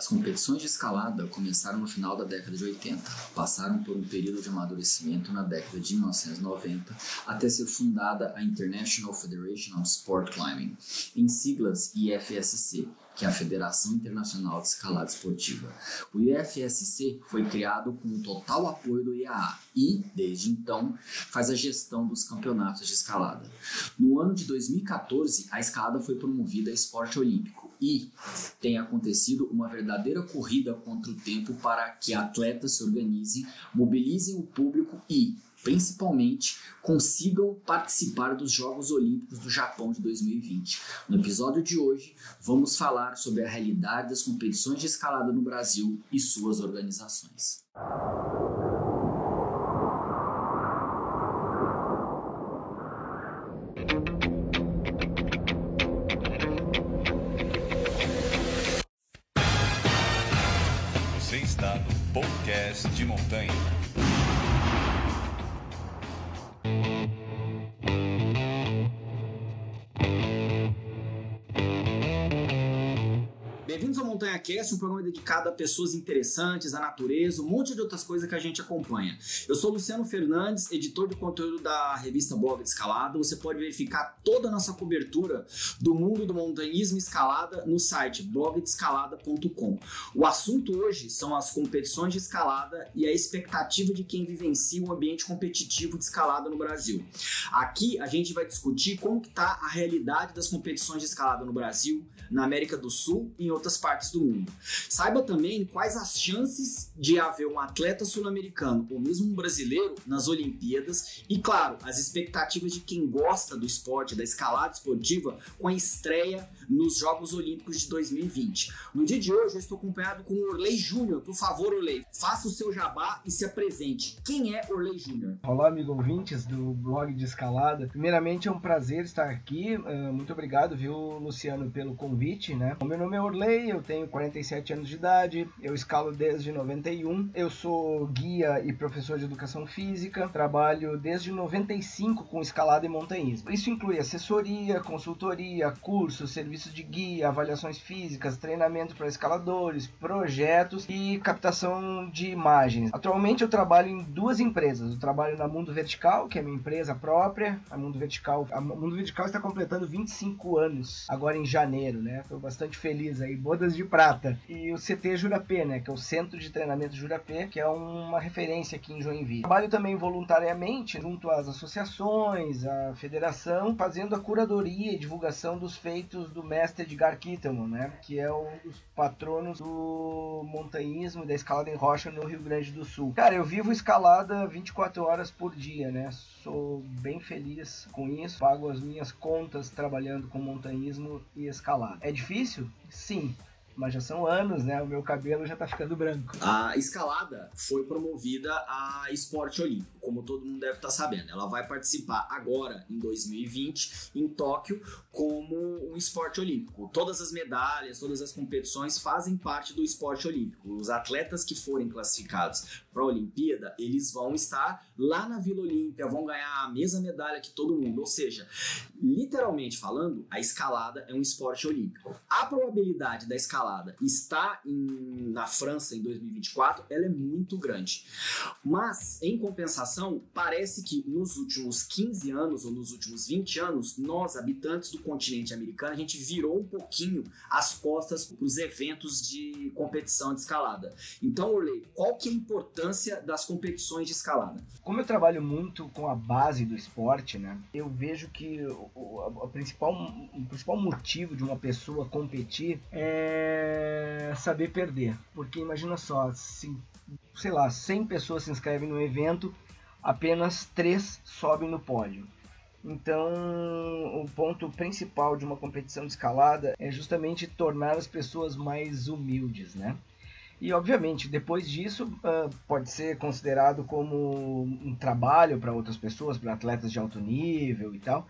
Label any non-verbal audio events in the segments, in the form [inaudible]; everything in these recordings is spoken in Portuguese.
As competições de escalada começaram no final da década de 80, passaram por um período de amadurecimento na década de 1990 até ser fundada a International Federation of Sport Climbing, em siglas IFSC, que é a Federação Internacional de Escalada Esportiva. O IFSC foi criado com o total apoio do IAA e, desde então, faz a gestão dos campeonatos de escalada. No ano de 2014, a escalada foi promovida a esporte olímpico e tem acontecido uma verdadeira corrida contra o tempo para que atletas se organizem, mobilizem o público e, principalmente, consigam participar dos Jogos Olímpicos do Japão de 2020. No episódio de hoje, vamos falar sobre a realidade das competições de escalada no Brasil e suas organizações. Você está no podcast de montanha. Cast, um programa dedicado a pessoas interessantes, à natureza, um monte de outras coisas que a gente acompanha. Eu sou Luciano Fernandes, editor de conteúdo da revista Blog Escalada. Você pode verificar toda a nossa cobertura do mundo do montanhismo escalada no site blogdescalada.com. O assunto hoje são as competições de escalada e a expectativa de quem vivencia um ambiente competitivo de escalada no Brasil. Aqui a gente vai discutir como está a realidade das competições de escalada no Brasil, na América do Sul e em outras partes do mundo. Saiba também quais as chances de haver um atleta sul-americano ou mesmo um brasileiro nas Olimpíadas e, claro, as expectativas de quem gosta do esporte, da escalada esportiva, com a estreia nos Jogos Olímpicos de 2020. No dia de hoje eu estou acompanhado com o Orley Júnior. Por favor, Orley, faça o seu jabá e se apresente. Quem é Orley Júnior? Olá, amigo ouvintes do blog de escalada. Primeiramente é um prazer estar aqui. Uh, muito obrigado, viu, Luciano, pelo convite, né? Meu nome é Orley, eu tenho 47 anos de idade, eu escalo desde 91. Eu sou guia e professor de educação física, trabalho desde 95 com escalada e montanhismo. Isso inclui assessoria, consultoria, cursos, serviços de guia, avaliações físicas, treinamento para escaladores, projetos e captação de imagens. Atualmente eu trabalho em duas empresas. Eu trabalho na Mundo Vertical, que é minha empresa própria. A Mundo Vertical, a Mundo Vertical está completando 25 anos agora em janeiro, né? Estou bastante feliz aí, bodas de prata. E o CT Jurapê, né? Que é o Centro de Treinamento Jurapê, que é uma referência aqui em Joinville. Trabalho também voluntariamente junto às associações, à federação, fazendo a curadoria e divulgação dos feitos do mestre Edgar Kittelman, né? Que é um dos patronos do montanhismo e da escalada em rocha no Rio Grande do Sul. Cara, eu vivo escalada 24 horas por dia, né? Sou bem feliz com isso, pago as minhas contas trabalhando com montanhismo e escalada. É difícil? Sim, mas já são anos, né? O meu cabelo já tá ficando branco. A escalada foi promovida a esporte olímpico, como todo mundo deve estar sabendo. Ela vai participar agora, em 2020, em Tóquio, como um esporte olímpico. Todas as medalhas, todas as competições fazem parte do esporte olímpico. Os atletas que forem classificados para a Olimpíada, eles vão estar lá na Vila Olímpia, vão ganhar a mesma medalha que todo mundo. Ou seja, literalmente falando, a escalada é um esporte olímpico. A probabilidade da escalada está em, na França em 2024, ela é muito grande. Mas, em compensação, parece que nos últimos 15 anos ou nos últimos 20 anos, nós, habitantes do continente americano, a gente virou um pouquinho as costas para os eventos de competição de escalada. Então, Orley, qual que é a importância das competições de escalada? Como eu trabalho muito com a base do esporte, né, eu vejo que o, o, a principal, o principal motivo de uma pessoa competir é saber perder. Porque imagina só, se, sei lá, 100 pessoas se inscrevem no evento, apenas 3 sobem no pódio. Então, o ponto principal de uma competição de escalada é justamente tornar as pessoas mais humildes, né? E, obviamente, depois disso, uh, pode ser considerado como um trabalho para outras pessoas, para atletas de alto nível e tal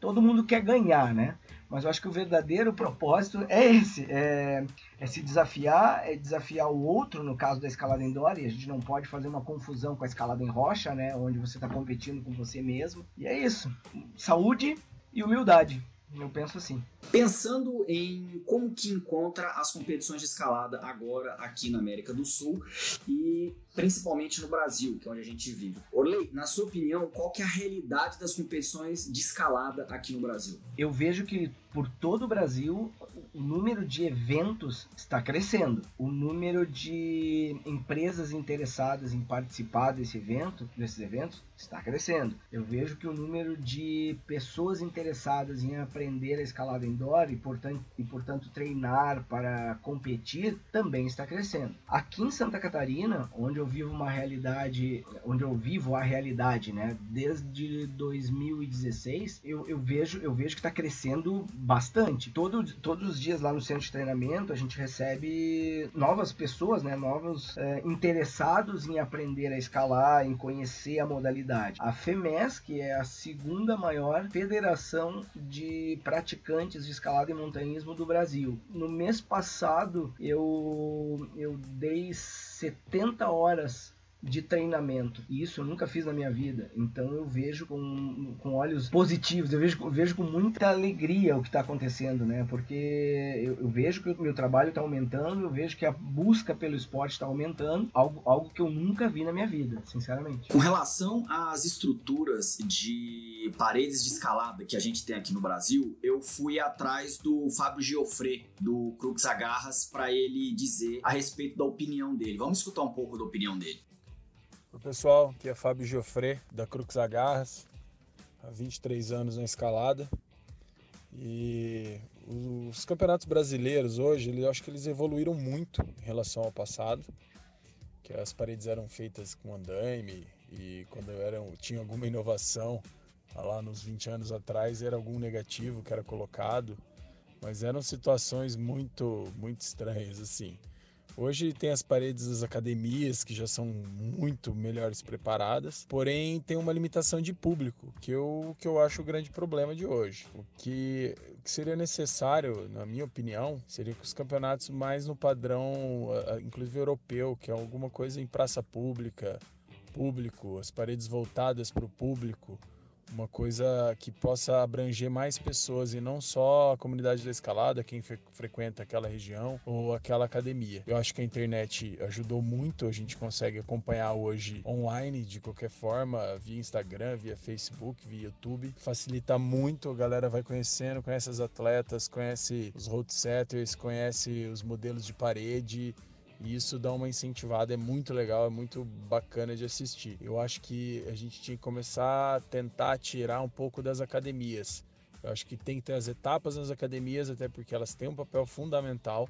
todo mundo quer ganhar, né? Mas eu acho que o verdadeiro propósito é esse: é, é, se desafiar, é desafiar o outro, no caso da escalada indoor, e a gente não pode fazer uma confusão com a escalada em rocha, né? Onde você está competindo com você mesmo. E é isso: saúde e humildade. Eu penso assim. Pensando em como que encontra as competições de escalada agora aqui na América do Sul e principalmente no Brasil, que é onde a gente vive. Orley, na sua opinião, qual que é a realidade das competições de escalada aqui no Brasil? Eu vejo que por todo o Brasil o número de eventos está crescendo. O número de empresas interessadas em participar desse evento, desses eventos, está crescendo. Eu vejo que o número de pessoas interessadas em aprender a escalada indoor e portanto, e, portanto treinar para competir também está crescendo. Aqui em Santa Catarina, onde eu vivo uma realidade, onde eu vivo a realidade, né, desde 2016, eu, eu vejo eu vejo que está crescendo bastante. Todo, todos os dias lá no centro de treinamento a gente recebe novas pessoas, né, novos é, interessados em aprender a escalar, em conhecer a modalidade a FEMES, que é a segunda maior federação de praticantes de escalada e montanhismo do Brasil. No mês passado eu, eu dei 70 horas de treinamento. E isso eu nunca fiz na minha vida. Então eu vejo com, com olhos positivos, eu vejo, vejo com muita alegria o que está acontecendo, né? Porque eu, eu, vejo que o meu trabalho está aumentando, eu vejo que a busca pelo esporte está aumentando, algo, algo que eu nunca vi na minha vida, sinceramente. Com relação às estruturas de paredes de escalada que a gente tem aqui no Brasil, eu fui atrás do Fábio Giofre, do Crux Agarras, para ele dizer a respeito da opinião dele. Vamos escutar um pouco da opinião dele. Oi pessoal, aqui é Fábio Geoffrey da Crux Agarras, há 23 anos na escalada. E os campeonatos brasileiros hoje, eu acho que eles evoluíram muito em relação ao passado, que as paredes eram feitas com andaime e quando eram, tinha alguma inovação lá nos 20 anos atrás era algum negativo que era colocado, mas eram situações muito muito estranhas assim. Hoje tem as paredes das academias que já são muito melhores preparadas, porém tem uma limitação de público, que eu, que eu acho o grande problema de hoje. O que, o que seria necessário, na minha opinião, seria que os campeonatos mais no padrão, inclusive europeu, que é alguma coisa em praça pública, público, as paredes voltadas para o público, uma coisa que possa abranger mais pessoas e não só a comunidade da escalada, quem fre frequenta aquela região ou aquela academia. Eu acho que a internet ajudou muito, a gente consegue acompanhar hoje online de qualquer forma, via Instagram, via Facebook, via YouTube. Facilita muito, a galera vai conhecendo, conhece as atletas, conhece os road setters, conhece os modelos de parede, e isso dá uma incentivada, é muito legal, é muito bacana de assistir. Eu acho que a gente tinha que começar a tentar tirar um pouco das academias. Eu acho que tem que ter as etapas nas academias, até porque elas têm um papel fundamental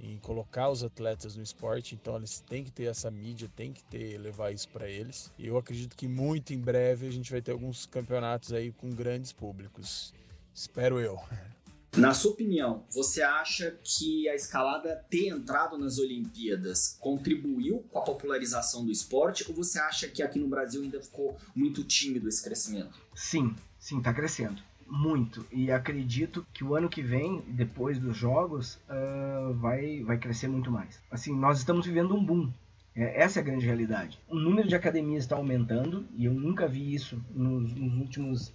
em colocar os atletas no esporte, então eles têm que ter essa mídia, tem que ter levar isso para eles. E eu acredito que muito em breve a gente vai ter alguns campeonatos aí com grandes públicos. Espero eu. [laughs] Na sua opinião, você acha que a escalada ter entrado nas Olimpíadas contribuiu com a popularização do esporte ou você acha que aqui no Brasil ainda ficou muito tímido esse crescimento? Sim, sim, está crescendo. Muito. E acredito que o ano que vem, depois dos jogos, uh, vai, vai crescer muito mais. Assim, nós estamos vivendo um boom. É, essa é a grande realidade. O número de academias está aumentando e eu nunca vi isso nos, nos últimos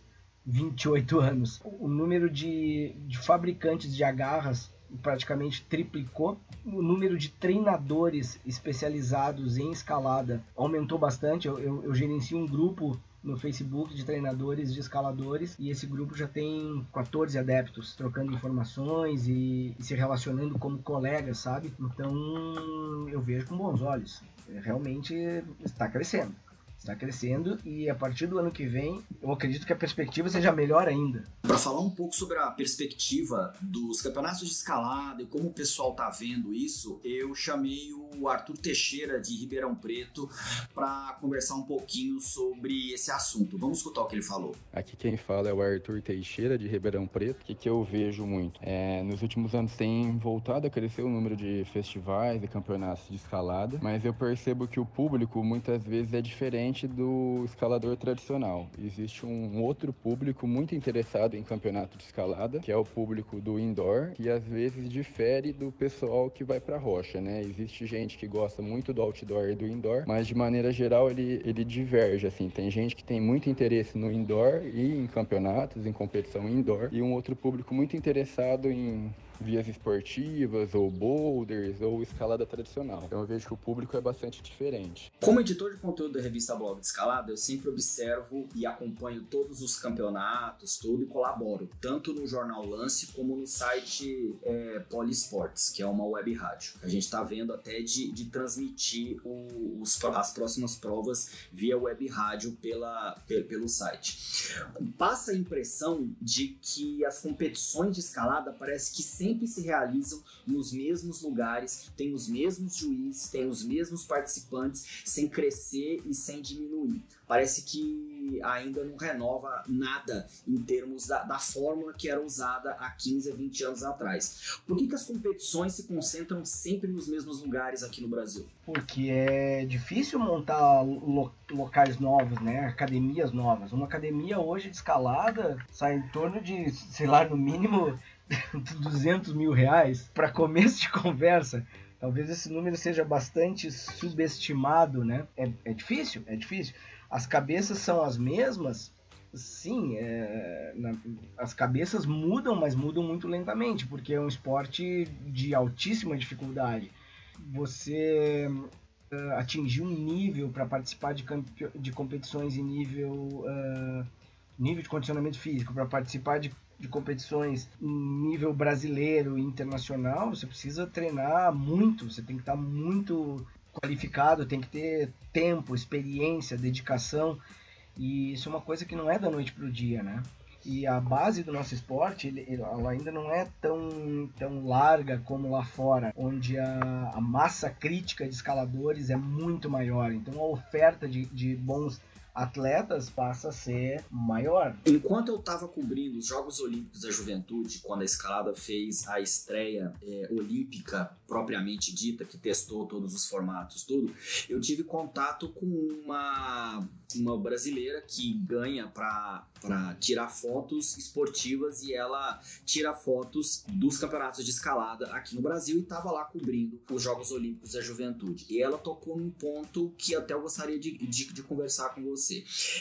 28 anos. O número de, de fabricantes de agarras praticamente triplicou. O número de treinadores especializados em escalada aumentou bastante. Eu, eu, eu gerencio um grupo no Facebook de treinadores de escaladores e esse grupo já tem 14 adeptos trocando informações e, e, se relacionando como colegas, sabe? Então eu vejo com bons olhos. Realmente está crescendo está crescendo e a partir do ano que vem eu acredito que a perspectiva seja melhor ainda. Para falar um pouco sobre a perspectiva dos campeonatos de escalada e como o pessoal está vendo isso, eu chamei o Arthur Teixeira de Ribeirão Preto para conversar um pouquinho sobre esse assunto. Vamos escutar o que ele falou. Aqui quem fala é o Arthur Teixeira de Ribeirão Preto. O que, que eu vejo muito? É, nos últimos anos tem voltado a crescer o número de festivais e campeonatos de escalada, mas eu percebo que o público muitas vezes é diferente diferente do escalador tradicional. Existe um outro público muito interessado em campeonato de escalada, que é o público do indoor, que às vezes difere do pessoal que vai para rocha, né? Existe gente que gosta muito do outdoor e do indoor, mas de maneira geral ele, ele diverge, assim. Tem gente que tem muito interesse no indoor e em campeonatos, em competição indoor, e um outro público muito interessado em vias esportivas, ou boulders, ou escalada tradicional. Então eu vejo que o público é bastante diferente. Como editor de conteúdo da revista Blog de Escalada, eu sempre observo e acompanho todos os campeonatos, tudo, e colaboro, tanto no Jornal Lance como no site é, Polisports, que é uma web rádio. A gente está vendo até de, de transmitir o, os, as próximas provas via web rádio pela, pelo site. Passa a impressão de que as competições de escalada parece que sempre sempre se realizam nos mesmos lugares, tem os mesmos juízes, tem os mesmos participantes, sem crescer e sem diminuir. Parece que ainda não renova nada em termos da, da fórmula que era usada há 15 a 20 anos atrás. Por que, que as competições se concentram sempre nos mesmos lugares aqui no Brasil? Porque é difícil montar lo locais novos, né? Academias novas. Uma academia hoje de escalada sai em torno de, sei lá, no mínimo [laughs] 200 mil reais para começo de conversa. Talvez esse número seja bastante subestimado, né? É, é difícil, é difícil. As cabeças são as mesmas, sim, é, na, as cabeças mudam, mas mudam muito lentamente, porque é um esporte de altíssima dificuldade. Você uh, atingir um nível para participar de, de competições em nível, uh, nível de condicionamento físico, para participar de de competições em nível brasileiro e internacional, você precisa treinar muito, você tem que estar muito qualificado, tem que ter tempo, experiência, dedicação. E isso é uma coisa que não é da noite para o dia, né? E a base do nosso esporte, ele, ela ainda não é tão, tão larga como lá fora, onde a, a massa crítica de escaladores é muito maior. Então a oferta de, de bons atletas passa a ser maior. Enquanto eu estava cobrindo os Jogos Olímpicos da Juventude, quando a escalada fez a estreia é, olímpica propriamente dita, que testou todos os formatos, tudo, eu tive contato com uma uma brasileira que ganha para tirar fotos esportivas e ela tira fotos dos campeonatos de escalada aqui no Brasil e estava lá cobrindo os Jogos Olímpicos da Juventude. E ela tocou num ponto que até eu gostaria de, de, de conversar com você.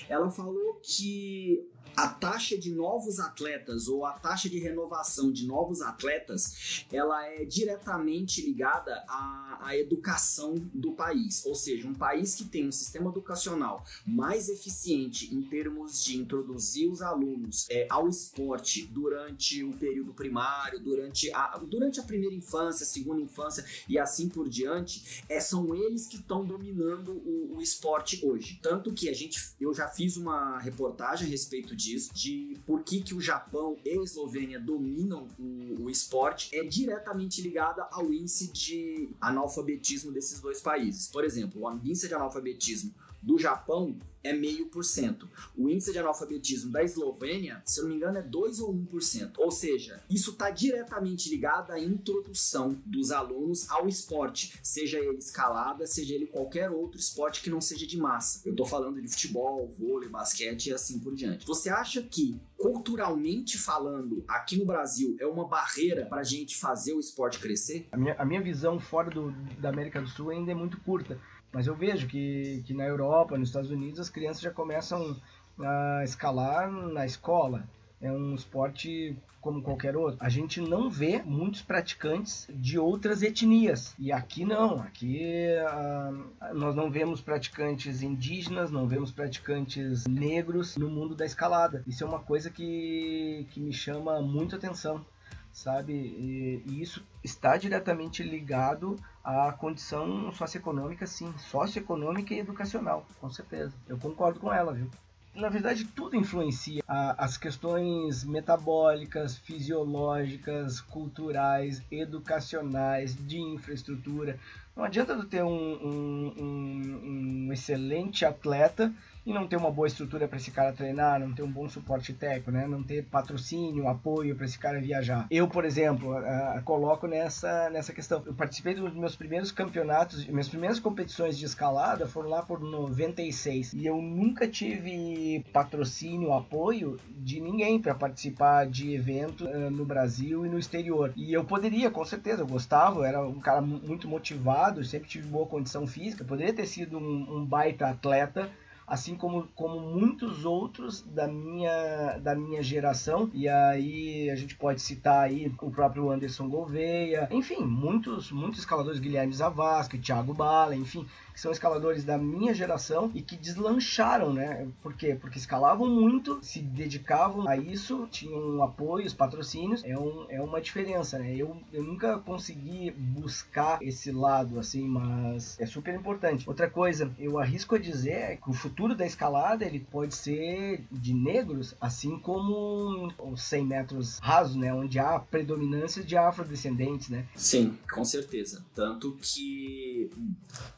Ela falou que a taxa de novos atletas ou a taxa de renovação de novos atletas, ela é diretamente ligada à, à educação do país. Ou seja, um país que tem um sistema educacional mais eficiente em termos de introduzir os alunos é, ao esporte durante o período primário, durante a, durante a primeira infância, segunda infância e assim por diante, é, são eles que estão dominando o, o esporte hoje. Tanto que a gente, eu já fiz uma reportagem a respeito disso disso, de por que, que o Japão e a Eslovênia dominam o, o esporte, é diretamente ligada ao índice de analfabetismo desses dois países. Por exemplo, o índice de analfabetismo do Japão é meio por cento. O índice de analfabetismo da Eslovênia, se eu não me engano, é 2 ou 1%. Ou seja, isso está diretamente ligado à introdução dos alunos ao esporte, seja ele escalada, seja ele qualquer outro esporte que não seja de massa. Eu estou falando de futebol, vôlei, basquete e assim por diante. Você acha que culturalmente falando, aqui no Brasil, é uma barreira para a gente fazer o esporte crescer? A minha, a minha visão fora do, da América do Sul ainda é muito curta. Mas eu vejo que, que na Europa, nos Estados Unidos, as crianças já começam a escalar na escola. É um esporte como qualquer outro. A gente não vê muitos praticantes de outras etnias. E aqui não. Aqui uh, nós não vemos praticantes indígenas, não vemos praticantes negros no mundo da escalada. Isso é uma coisa que, que me chama muito atenção sabe? E, e, isso está diretamente ligado à condição socioeconômica, sim, socioeconômica e educacional, com certeza. Eu concordo com ela, viu? Na verdade, tudo influencia as questões metabólicas, fisiológicas, culturais, educacionais, de infraestrutura. Não adianta ter um, um, um, um excelente atleta e não ter uma boa estrutura para esse cara treinar, não ter um bom suporte técnico, né? Não ter patrocínio, apoio para esse cara viajar. Eu, por exemplo, uh, coloco nessa, nessa questão. Eu participei dos meus primeiros campeonatos, minhas primeiras competições de escalada foram lá por 96 e eu nunca tive patrocínio, apoio de ninguém para participar de eventos uh, no Brasil e no exterior. E eu poderia, com certeza, eu gostava, eu era um cara muito motivado, sempre tive boa condição física, poderia ter sido um, um baita atleta assim como, como muitos outros da minha, da minha geração. E aí a gente pode citar aí o próprio Anderson Gouveia, enfim, muitos, muitos escaladores, Guilherme Zavascki, Thiago Bala, enfim, que são escaladores da minha geração e que deslancharam, né? Por quê? Porque escalavam muito, se dedicavam a isso, tinham apoios, patrocínios, é, um, é uma diferença, né? Eu, eu nunca consegui buscar esse lado, assim, mas é super importante. Outra coisa, eu arrisco a dizer é que o futuro da escalada, ele pode ser de negros, assim como os 100 metros rasos, né? Onde há predominância de afrodescendentes, né? Sim, com certeza. Tanto que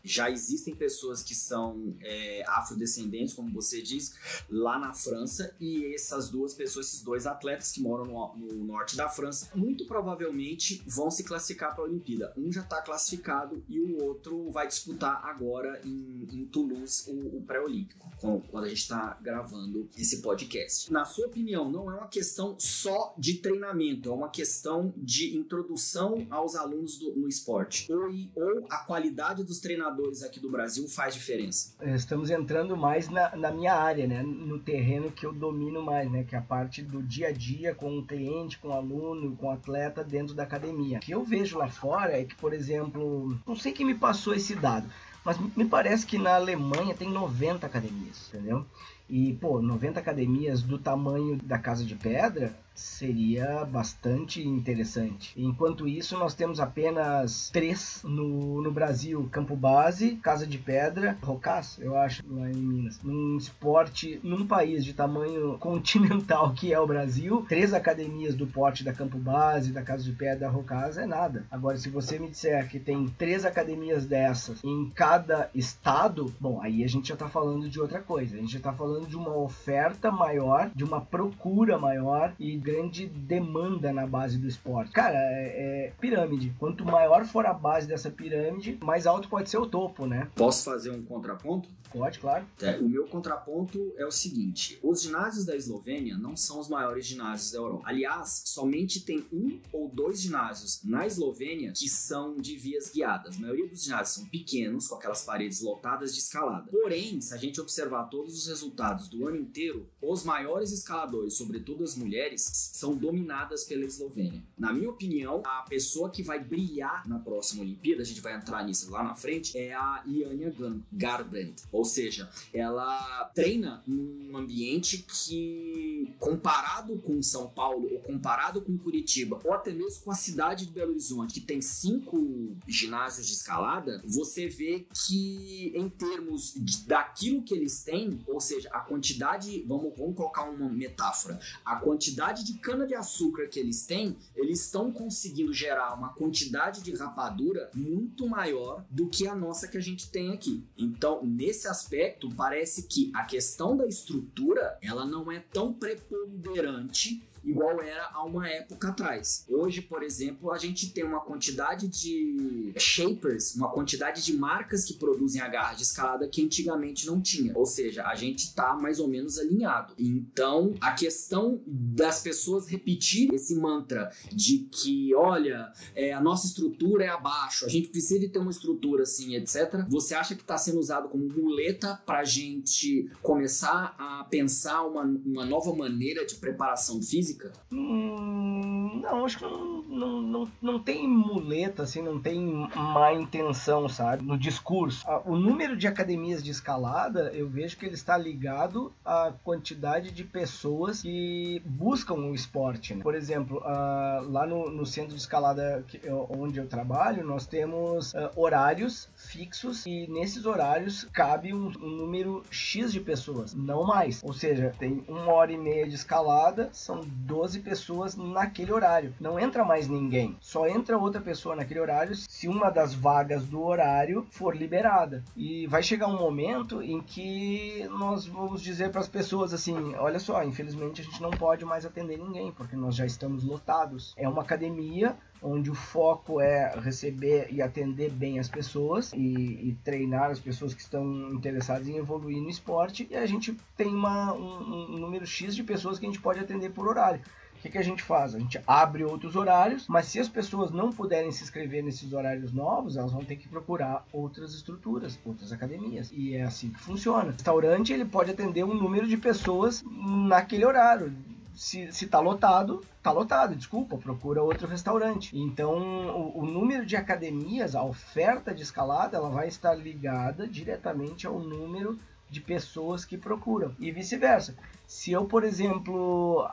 já existe existem pessoas que são é, afrodescendentes, como você diz, lá na França, e essas duas pessoas, esses dois atletas que moram no, no norte da França, muito provavelmente vão se classificar para a Olimpíada. Um já está classificado e o outro vai disputar agora em, em Toulouse o, o pré-olímpico, quando a gente está gravando esse podcast. Na sua opinião, não é uma questão só de treinamento, é uma questão de introdução aos alunos do, no esporte, ou, ou a qualidade dos treinadores aqui do Brasil faz diferença? É, estamos entrando mais na, na, minha área, né? No terreno que eu domino mais, né? Que é a parte do dia a dia com o cliente, com o aluno, com o atleta dentro da academia. O que eu vejo lá fora é que, por exemplo, não sei quem me passou esse dado, mas me parece que na Alemanha tem 90 academias, entendeu? E, pô, 90 academias do tamanho da Casa de Pedra seria bastante interessante. Enquanto isso, nós temos apenas três no, no Brasil: Campo Base, Casa de Pedra, Rocas, eu acho, lá em Minas. Num esporte, num país de tamanho [laughs] continental que é o Brasil, três academias do porte da Campo Base, da Casa de Pedra, da Rocas é nada. Agora, se você me disser que tem três academias dessas em cada estado, bom, aí a gente já tá falando de outra coisa. A gente já tá falando de uma oferta maior, de uma procura maior e grande demanda na base do esporte. Cara, é, é, pirâmide. Quanto maior for a base dessa pirâmide, mais alto pode ser o topo, né? Posso fazer um contraponto? Pode, claro. É, o meu contraponto é o seguinte: os ginásios da Eslovênia não são os maiores ginásios da Europa. Aliás, somente tem um ou dois ginásios na Eslovênia que são de vias guiadas. A maioria dos ginásios são pequenos, com aquelas paredes lotadas de escalada. Porém, se a gente observar todos os resultados do ano inteiro, os maiores escaladores, sobretudo as mulheres, são dominadas pela Eslovênia. Na minha opinião, a pessoa que vai brilhar na próxima Olimpíada, a gente vai entrar nisso lá na frente, é a Iania Garbrandt. Ou seja, ela treina num ambiente que, comparado com São Paulo, ou comparado com Curitiba, ou até mesmo com a cidade de Belo Horizonte, que tem cinco ginásios de escalada, você vê que, em termos de, daquilo que eles têm, ou seja, a quantidade, vamos, vamos colocar uma metáfora, a quantidade de cana-de-açúcar que eles têm, eles estão conseguindo gerar uma quantidade de rapadura muito maior do que a nossa que a gente tem aqui. Então, nesse aspecto, parece que a questão da estrutura, ela não é tão preponderante igual era há uma época atrás. Hoje, por exemplo, a gente tem uma quantidade de shapers, uma quantidade de marcas que produzem agarras de escalada que antigamente não tinha. Ou seja, a gente está mais ou menos alinhado. Então, a questão das pessoas repetir esse mantra de que, olha, é, a nossa estrutura é abaixo, a gente precisa de ter uma estrutura assim, etc. Você acha que está sendo usado como muleta para a gente começar a pensar uma, uma nova maneira de preparação física? Física? Hum, não, acho que não, não, não, não tem muleta, assim, não tem má intenção, sabe? No discurso. O número de academias de escalada, eu vejo que ele está ligado à quantidade de pessoas que buscam o esporte. Né? Por exemplo, uh, lá no, no, centro de escalada que, onde eu trabalho, nós temos uh, horários fixos e nesses horários cabe um, um número X de pessoas, não mais. Ou seja, tem uma hora e meia de escalada, são 12 pessoas naquele horário. Não entra mais ninguém. Só entra outra pessoa naquele horário se uma das vagas do horário for liberada. E vai chegar um momento em que nós vamos dizer para as pessoas assim: olha só, infelizmente a gente não pode mais atender ninguém, porque nós já estamos lotados. É uma academia onde o foco é receber e atender bem as pessoas e, e, treinar as pessoas que estão interessadas em evoluir no esporte e a gente tem uma, um, um número X de pessoas que a gente pode atender por horário. O que, que, a gente faz? A gente abre outros horários, mas se as pessoas não puderem se inscrever nesses horários novos, elas vão ter que procurar outras estruturas, outras academias. E é assim que funciona. O restaurante ele pode atender um número de pessoas naquele horário. Se, se tá lotado, tá lotado, desculpa, procura outro restaurante. Então, o, o número de academias, a oferta de escalada, ela vai estar ligada diretamente ao número de pessoas que procuram e vice-versa. Se eu, por exemplo,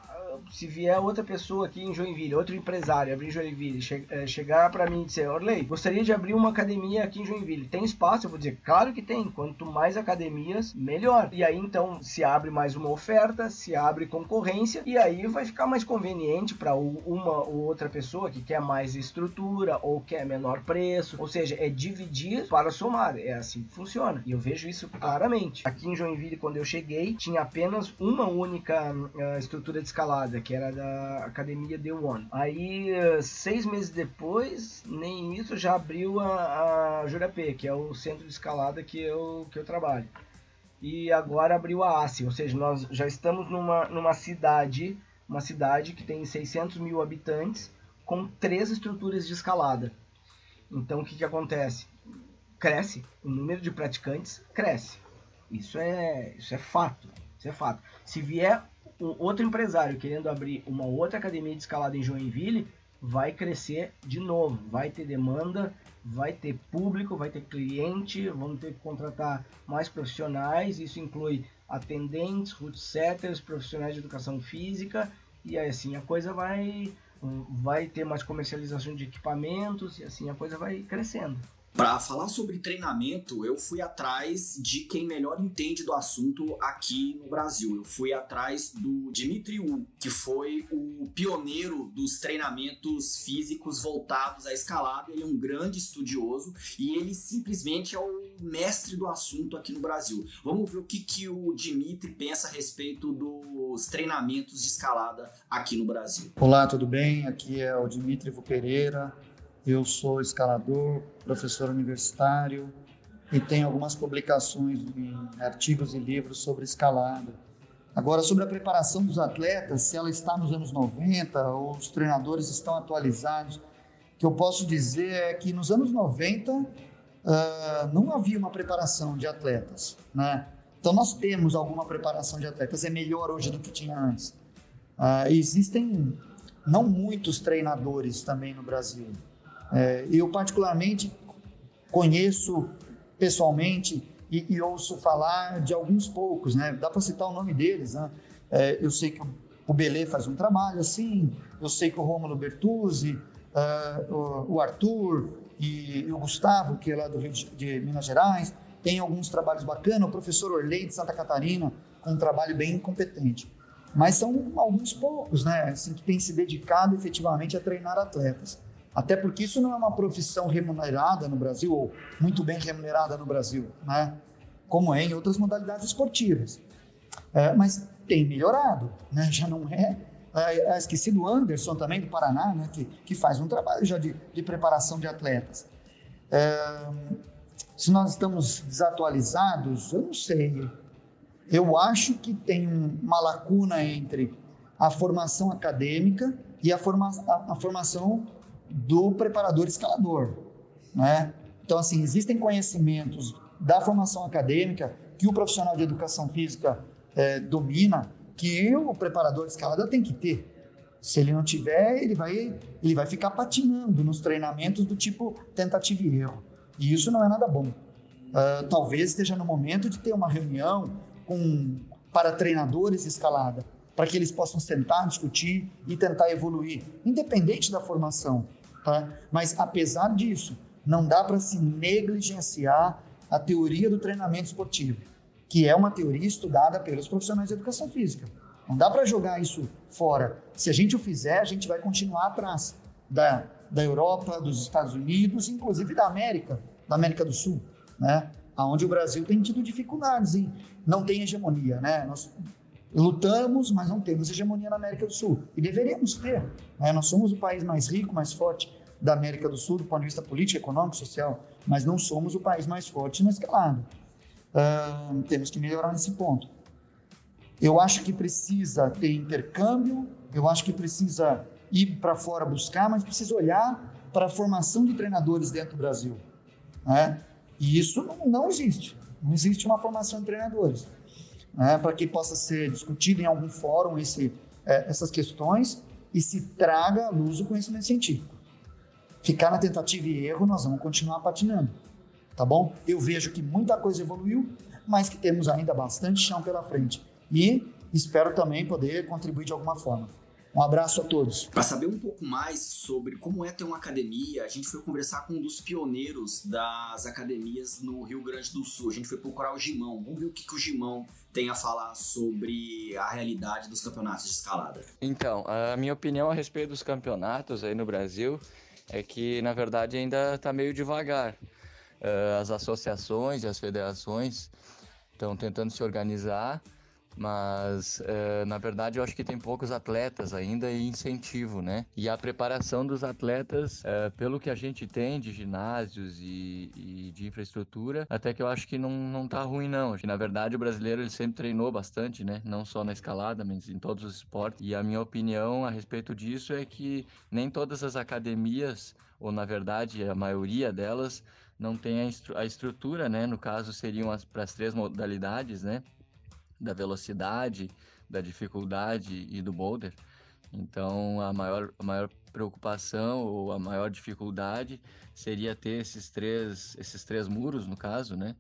se vier outra pessoa aqui em Joinville, outro empresário abrir em Joinville, che é, chegar para mim e dizer, Orley, gostaria de abrir uma academia aqui em Joinville, tem espaço? Eu vou dizer, claro que tem. Quanto mais academias, melhor. E aí então se abre mais uma oferta, se abre concorrência e aí vai ficar mais conveniente para uma ou outra pessoa que quer mais estrutura ou quer menor preço. Ou seja, é dividir para somar. É assim que funciona. E eu vejo isso claramente. Aqui em Joinville, quando eu cheguei, tinha apenas uma única uh, estrutura de escalada que era da academia The One. Aí, seis meses depois, nem isso já abriu a, a Jurapê, que é o centro de escalada que eu, que eu trabalho. E agora abriu a ASI, ou seja, nós já estamos numa, numa cidade, uma cidade que tem 600 mil habitantes, com três estruturas de escalada. Então, o que, que acontece? Cresce, o número de praticantes cresce. Isso é, isso é fato. Isso é fato. Se vier um outro empresário querendo abrir uma outra academia de escalada em Joinville, vai crescer de novo, vai ter demanda, vai ter público, vai ter cliente, vamos ter que contratar mais profissionais, isso inclui atendentes, root setters, profissionais de educação física, e assim a coisa vai vai ter mais comercialização de equipamentos e assim a coisa vai crescendo. Para falar sobre treinamento, eu fui atrás de quem melhor entende do assunto aqui no Brasil. Eu fui atrás do Dimitri U, que foi o pioneiro dos treinamentos físicos voltados à escalada. Ele é um grande estudioso e ele simplesmente é o mestre do assunto aqui no Brasil. Vamos ver o que, que o Dimitri pensa a respeito dos treinamentos de escalada aqui no Brasil. Olá, tudo bem? Aqui é o Dimitri Vu Pereira eu sou escalador, professor universitário e tenho algumas publicações em artigos e livros sobre escalada. Agora, sobre a preparação dos atletas, se ela está nos anos 90 ou os treinadores estão atualizados, o que eu posso dizer é que nos anos 90 uh, ah, não havia uma preparação de atletas, né? Então nós temos alguma preparação de atletas, é melhor hoje do que tinha antes. Uh, existem não muitos treinadores também no Brasil. É, eu, particularmente, conheço pessoalmente e, e, ouço falar de alguns poucos, né? Dá para citar o nome deles, né? É, eu sei que o Belê faz um trabalho assim, eu sei que o Rômulo Bertuzzi, uh, o, o, Arthur e, e, o Gustavo, que é lá do Rio de, de Minas Gerais, tem alguns trabalhos bacanas, o professor Orley de Santa Catarina, com um trabalho bem competente. Mas são alguns poucos, né, assim, que têm se dedicado efetivamente a treinar atletas. Até porque isso não é uma profissão remunerada no Brasil, ou muito bem remunerada no Brasil, né? como é em outras modalidades esportivas. É, mas tem melhorado, né? já não é. é, é esqueci do Anderson também, do Paraná, né? que, que faz um trabalho já de, de preparação de atletas. É, se nós estamos desatualizados, eu não sei. Eu acho que tem uma lacuna entre a formação acadêmica e a, forma, a, a formação do preparador escalador, né? Então, assim, existem conhecimentos da formação acadêmica que o profissional de educação física é, domina, que o preparador de escalada tem que ter. Se ele não tiver, ele vai, ele vai ficar patinando nos treinamentos do tipo tentativa e erro. E isso não é nada bom. Uh, talvez esteja no momento de ter uma reunião com para treinadores escalada, para que eles possam sentar, discutir e tentar evoluir, independente da formação. Tá? Mas, apesar disso, não dá para se negligenciar a teoria do treinamento esportivo, que é uma teoria estudada pelos profissionais de educação física. Não dá para jogar isso fora. Se a gente o fizer, a gente vai continuar atrás da, da Europa, dos Estados Unidos, inclusive da América, da América do Sul, né? Onde o Brasil tem tido dificuldades em não tem hegemonia, né? Nós lutamos, mas não temos hegemonia na América do Sul e deveríamos ter. Né? Nós somos o país mais rico, mais forte da América do Sul do ponto de vista político, econômico, social, mas não somos o país mais forte na escalada. Uh, temos que melhorar nesse ponto. Eu acho que precisa ter intercâmbio, eu acho que precisa ir para fora buscar, mas precisa olhar para a formação de treinadores dentro do Brasil. Né? E isso não, não existe. Não existe uma formação de treinadores. Né? Para que possa ser discutido em algum fórum esse, é, essas questões e se traga à luz o conhecimento científico. Ficar na tentativa e erro, nós vamos continuar patinando. Tá bom? Eu vejo que muita coisa evoluiu, mas que temos ainda bastante chão pela frente e espero também poder contribuir de alguma forma. Um abraço a todos. Para saber um pouco mais sobre como é ter uma academia, a gente foi conversar com um dos pioneiros das academias no Rio Grande do Sul. A gente foi procurar o Gimão. Vamos ver o que, que o Gimão tem a falar sobre a realidade dos campeonatos de escalada. Então, a minha opinião a respeito dos campeonatos aí no Brasil é que, na verdade, ainda está meio devagar. Ah, as associações e as federações estão tentando se organizar mas uh, na verdade eu acho que tem poucos atletas ainda e incentivo, né? E a preparação dos atletas, uh, pelo que a gente tem de ginásios e, e, de infraestrutura, até que eu acho que não, não tá ruim não. Na verdade o brasileiro ele sempre treinou bastante, né? Não só na escalada, mas em todos os esportes. E a minha opinião a respeito disso é que nem todas as academias, ou na verdade a maioria delas, não tem a, a estrutura, né? No caso seriam para as três modalidades, né? Da velocidade, da dificuldade e do boulder. Então, a maior, a maior preocupação ou a maior dificuldade seria ter esses três, esses três muros, no caso, né?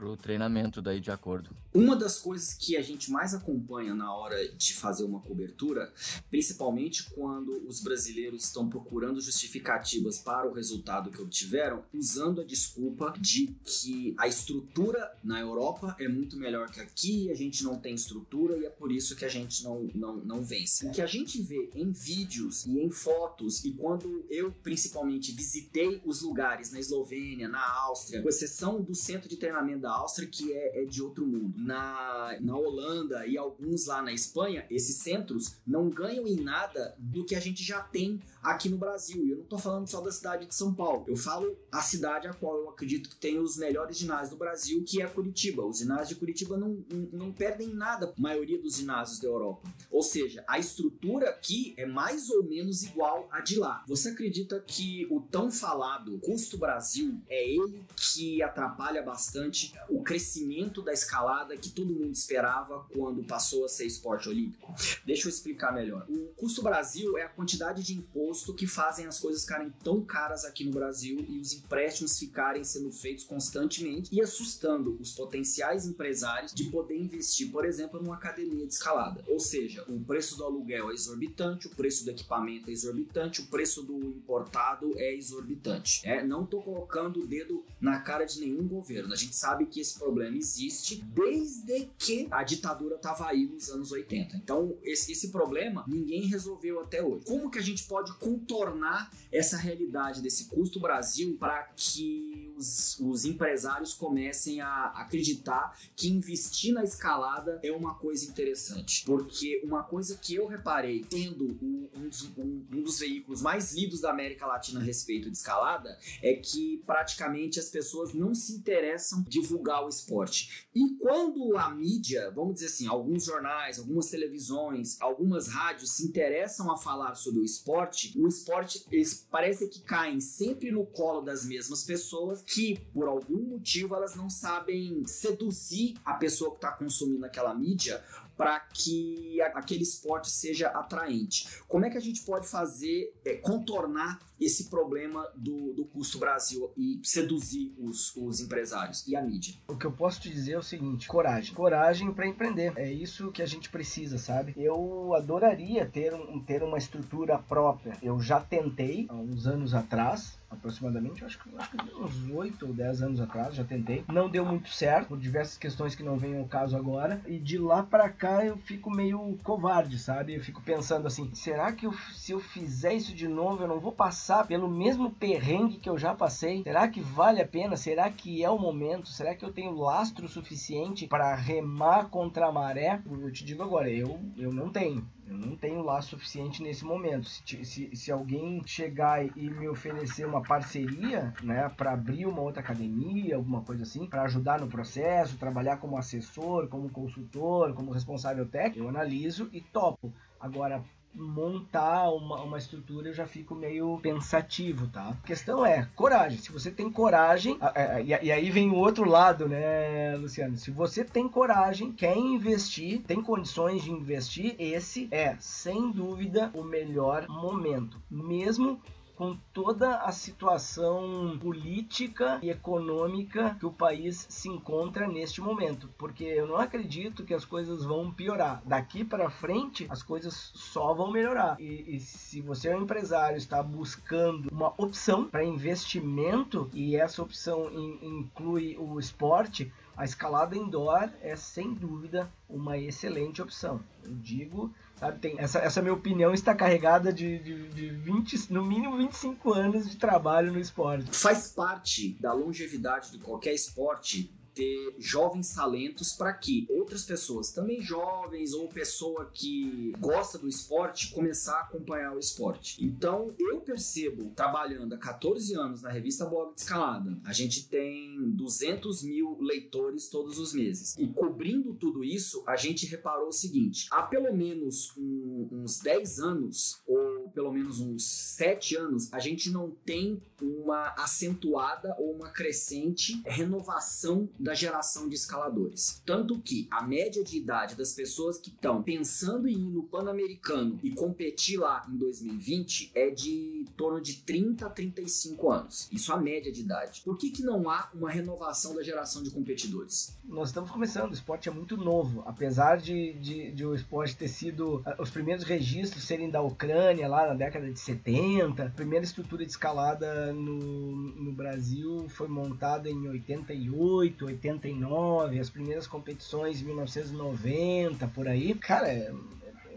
Para o treinamento daí de acordo. Uma das coisas que a gente mais acompanha na hora de fazer uma cobertura, principalmente quando os brasileiros estão procurando justificativas para o resultado que obtiveram, usando a desculpa de que a estrutura na Europa é muito melhor que aqui, a gente não tem estrutura e é por isso que a gente não, não, não vence. O que a gente vê em vídeos e em fotos, e quando eu principalmente visitei os lugares na Eslovênia, na Áustria, com exceção do centro de treinamento da Áustria que é, é, de outro mundo. Na, na Holanda e alguns lá na Espanha, esses centros não ganham em nada do que a gente já tem aqui no Brasil. E eu não estou falando só da cidade de São Paulo. Eu falo a cidade a qual eu acredito que tem os melhores ginásios do Brasil, que é Curitiba. Os ginásios de Curitiba não, não, não perdem nada a maioria dos ginásios da Europa. Ou seja, a estrutura aqui é mais ou menos igual a de lá. Você acredita que o tão falado custo Brasil é ele que atrapalha bastante o crescimento da escalada que todo mundo esperava quando passou a ser esporte olímpico? Deixa eu explicar melhor. O custo Brasil é a quantidade de imposto imposto que fazem as coisas ficarem tão caras aqui no Brasil e os empréstimos ficarem sendo feitos constantemente e assustando os potenciais empresários de poder investir, por exemplo, numa academia de escalada. Ou seja, o preço do aluguel é exorbitante, o preço do equipamento é exorbitante, o preço do importado é exorbitante. É, não estou colocando o dedo na cara de nenhum governo. A gente sabe que esse problema existe desde que a ditadura estava aí nos anos 80. Então, esse, esse problema ninguém resolveu até hoje. Como que a gente pode contornar essa realidade desse custo Brasil para que os, os, empresários comecem a acreditar que investir na escalada é uma coisa interessante. Porque uma coisa que eu reparei, tendo um, um, dos, um, um dos veículos mais lidos da América Latina a respeito de escalada, é que praticamente as pessoas não se interessam divulgar o esporte. E quando a mídia, vamos dizer assim, alguns jornais, algumas televisões, algumas rádios se interessam a falar sobre o esporte, o esporte eles parece que caem sempre no colo das mesmas pessoas que, por algum motivo, elas não sabem seduzir a pessoa que está consumindo aquela mídia para que aquele esporte seja atraente. Como é que a gente pode fazer, é, contornar esse problema do, do custo Brasil e seduzir os, os empresários e a mídia? O que eu posso te dizer é o seguinte: coragem. Coragem para empreender. É isso que a gente precisa, sabe? Eu adoraria ter, um, ter uma estrutura própria. Eu já tentei há uns anos atrás aproximadamente, acho que, acho que uns 8 ou 10 anos atrás, já tentei. Não deu muito certo, por diversas questões que não vêm ao caso agora. E de lá para cá eu fico meio covarde, sabe? Eu fico pensando assim, será que eu, se eu fizer isso de novo, eu não vou passar pelo mesmo perrengue que eu já passei? Será que vale a pena? Será que é o momento? Será que eu tenho lastro suficiente para remar contra a maré? Eu te digo agora, eu, eu não tenho. Eu não tenho lá suficiente nesse momento. Se, se, se alguém chegar e me oferecer uma parceria, né, para abrir uma outra academia, alguma coisa assim, para ajudar no processo, trabalhar como assessor, como consultor, como responsável técnico, eu analiso e topo. Agora, montar uma, uma estrutura eu já fico meio pensativo, tá? A questão é coragem. Se você tem coragem, e aí vem o outro lado, né, Luciano? Se você tem coragem, quer investir, tem condições de investir, esse é, sem dúvida, o melhor momento. Mesmo com toda a situação política e econômica que o país se encontra neste momento, porque eu não acredito que as coisas vão piorar. Daqui para frente, as coisas só vão melhorar. E, e se você é um empresário está buscando uma opção para investimento e essa opção in, inclui o esporte, a escalada indoor é sem dúvida uma excelente opção. Eu digo Sabe, tem, essa, essa minha opinião está carregada de, de, de 20, no mínimo 25 anos de trabalho no esporte. Faz parte da longevidade de qualquer esporte ter jovens talentos para que outras pessoas, também jovens ou pessoa que gosta do esporte, começar a acompanhar o esporte. Então, eu percebo, trabalhando há 14 anos na revista Blog de Escalada, a gente tem 200 mil leitores todos os meses. E cobrindo tudo isso, a gente reparou o seguinte: há pelo menos um, uns 10 anos, ou pelo menos uns 7 anos, a gente não tem uma acentuada ou uma crescente renovação da geração de escaladores. Tanto que a média de idade das pessoas que estão pensando em ir no Pan-Americano e competir lá em 2020 é de torno de 30 a 35 anos. Isso a média de idade. Por que, que não há uma renovação da geração de competidores? Nós estamos começando, o esporte é muito novo. Apesar de, de, de o esporte ter sido. Ah, os primeiros registros serem da Ucrânia lá na década de 70, a primeira estrutura de escalada no, no Brasil foi montada em 88, 89, as primeiras competições em 1990, por aí. Cara, é,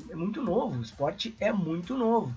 é muito novo, o esporte é muito novo.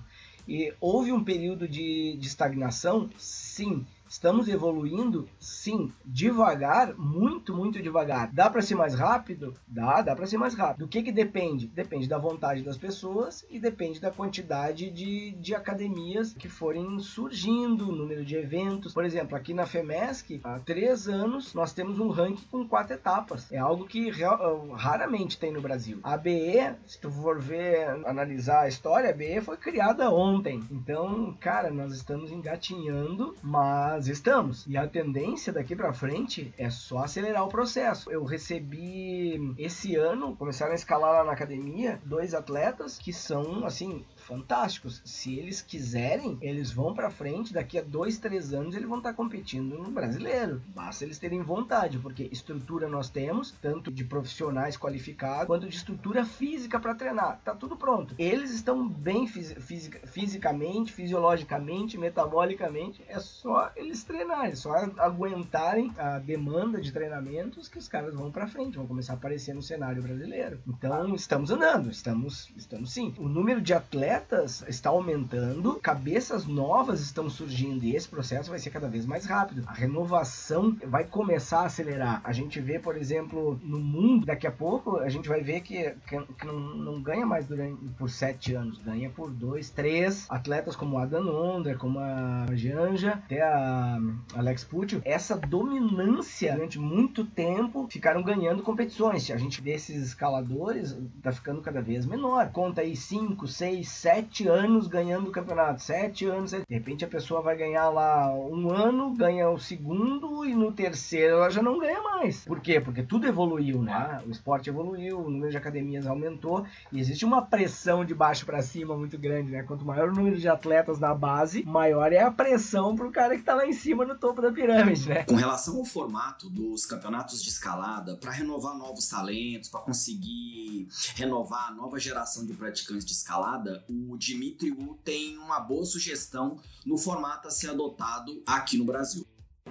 E houve um período de, de estagnação? Sim. Estamos evoluindo? Sim, devagar, muito, muito devagar. Dá para ser mais rápido? Dá, dá para ser mais rápido. Do que que depende? Depende da vontade das pessoas e depende da quantidade de, de academias que forem surgindo, número de eventos. Por exemplo, aqui na FEMESC, há três anos, nós temos um ranking com quatro etapas. É algo que real, raramente tem no Brasil. A BE, se tu for ver, analisar a história, a BE foi criada ontem. Então, cara, nós estamos engatinhando, mas mas estamos. E a tendência daqui para frente é só acelerar o processo. Eu recebi esse ano, começaram a escalar lá na academia, dois atletas que são, assim, fantásticos. Se eles quiserem, eles vão para frente. Daqui a dois, três anos, eles vão estar tá competindo no brasileiro. Basta eles terem vontade, porque estrutura nós temos, tanto de profissionais qualificados quanto de estrutura física para treinar. Tá tudo pronto. Eles estão bem fisica, fisicamente, fisiologicamente, metabolicamente. É só eles treinarem, é só aguentarem a demanda de treinamentos que os caras vão para frente, vão começar a aparecer no cenário brasileiro. Então, estamos andando, estamos, estamos sim. O número de atletas atletas está aumentando, cabeças novas estão surgindo e esse processo vai ser cada vez mais rápido. A renovação vai começar a acelerar. A gente vê, por exemplo, no mundo, daqui a pouco, a gente vai ver que, que, que não, não, ganha mais durante, por sete anos, ganha por dois, três. Atletas como a Dan Onder, como a Janja, até a Alex Puccio, essa dominância durante muito tempo ficaram ganhando competições. A gente vê esses escaladores, tá ficando cada vez menor. Conta aí 5, 6, sete anos ganhando o campeonato. Sete anos. De repente a pessoa vai ganhar lá um ano, ganha o segundo e no terceiro ela já não ganha mais. Por quê? Porque tudo evoluiu, né? O esporte evoluiu, o número de academias aumentou e existe uma pressão de baixo para cima muito grande, né? Quanto maior o número de atletas na base, maior é a pressão pro cara que tá lá em cima no topo da pirâmide, né? Com relação ao formato dos campeonatos de escalada, para renovar novos talentos, para conseguir renovar a nova geração de praticantes de escalada, o Dimitri Wu tem uma boa sugestão no formato a ser adotado aqui no Brasil.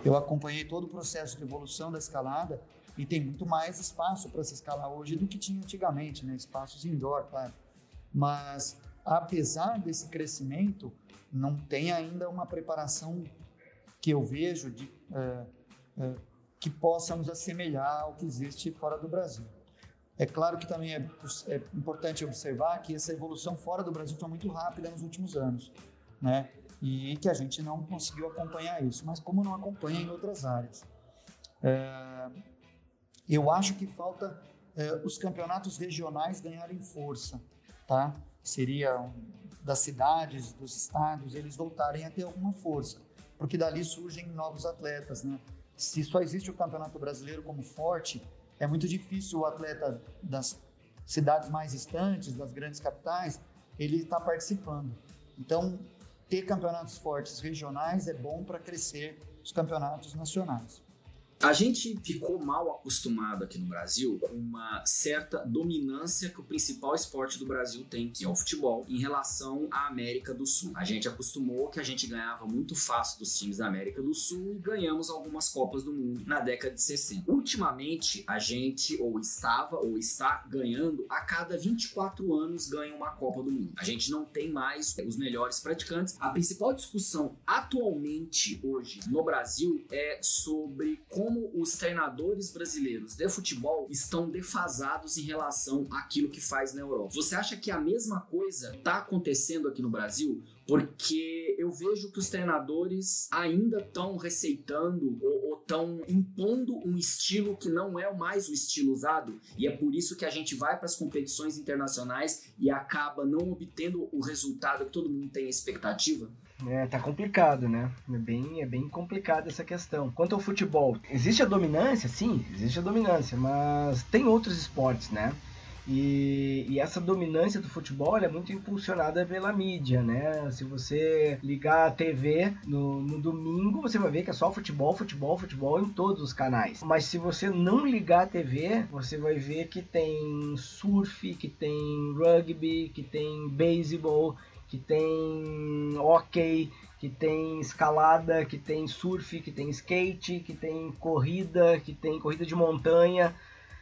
Eu acompanhei todo o processo de evolução da escalada e tem muito mais espaço para se escalar hoje do que tinha antigamente, né? Espaços indoor, claro. Mas apesar desse crescimento, não tem ainda uma preparação que eu vejo de é, é, que possa nos assemelhar ao que existe fora do Brasil. É claro que também é, é, importante observar que essa evolução fora do Brasil foi muito rápida nos últimos anos, né? E que a gente não conseguiu acompanhar isso, mas como não acompanha em outras áreas. É, eu acho que falta é, os campeonatos regionais ganharem força, tá? Seria das cidades, dos estados, eles voltarem a ter alguma força, porque dali surgem novos atletas, né? Se só existe o Campeonato Brasileiro como forte, é muito difícil o atleta das cidades mais distantes, das grandes capitais, ele está participando. Então, ter campeonatos fortes regionais é bom para crescer os campeonatos nacionais. A gente ficou mal acostumado aqui no Brasil com uma certa dominância que o principal esporte do Brasil tem, que é o futebol, em relação à América do Sul. A gente acostumou que a gente ganhava muito fácil dos times da América do Sul e ganhamos algumas Copas do Mundo na década de 60. Ultimamente, a gente ou estava ou está ganhando a cada 24 anos ganha uma Copa do Mundo. A gente não tem mais os melhores praticantes. A principal discussão atualmente hoje no Brasil é sobre como como os treinadores brasileiros de futebol estão defasados em relação àquilo que faz na Europa. Você acha que a mesma coisa está acontecendo aqui no Brasil? Porque eu vejo que os treinadores ainda estão receitando ou estão impondo um estilo que não é mais o estilo usado, e é por isso que a gente vai para as competições internacionais e acaba não obtendo o resultado que todo mundo tem expectativa. É, tá complicado, né? É bem, é bem complicado essa questão. Quanto ao futebol, existe a dominância? Sim, existe a dominância, mas tem outros esportes, né? E, e, essa dominância do futebol é muito impulsionada pela mídia, né? Se você ligar a TV no, no, domingo, você vai ver que é só futebol, futebol, futebol em todos os canais. Mas se você não ligar a TV, você vai ver que tem surf, que tem rugby, que tem beisebol, que tem hockey, que tem escalada, que tem surf, que tem skate, que tem corrida, que tem corrida de montanha.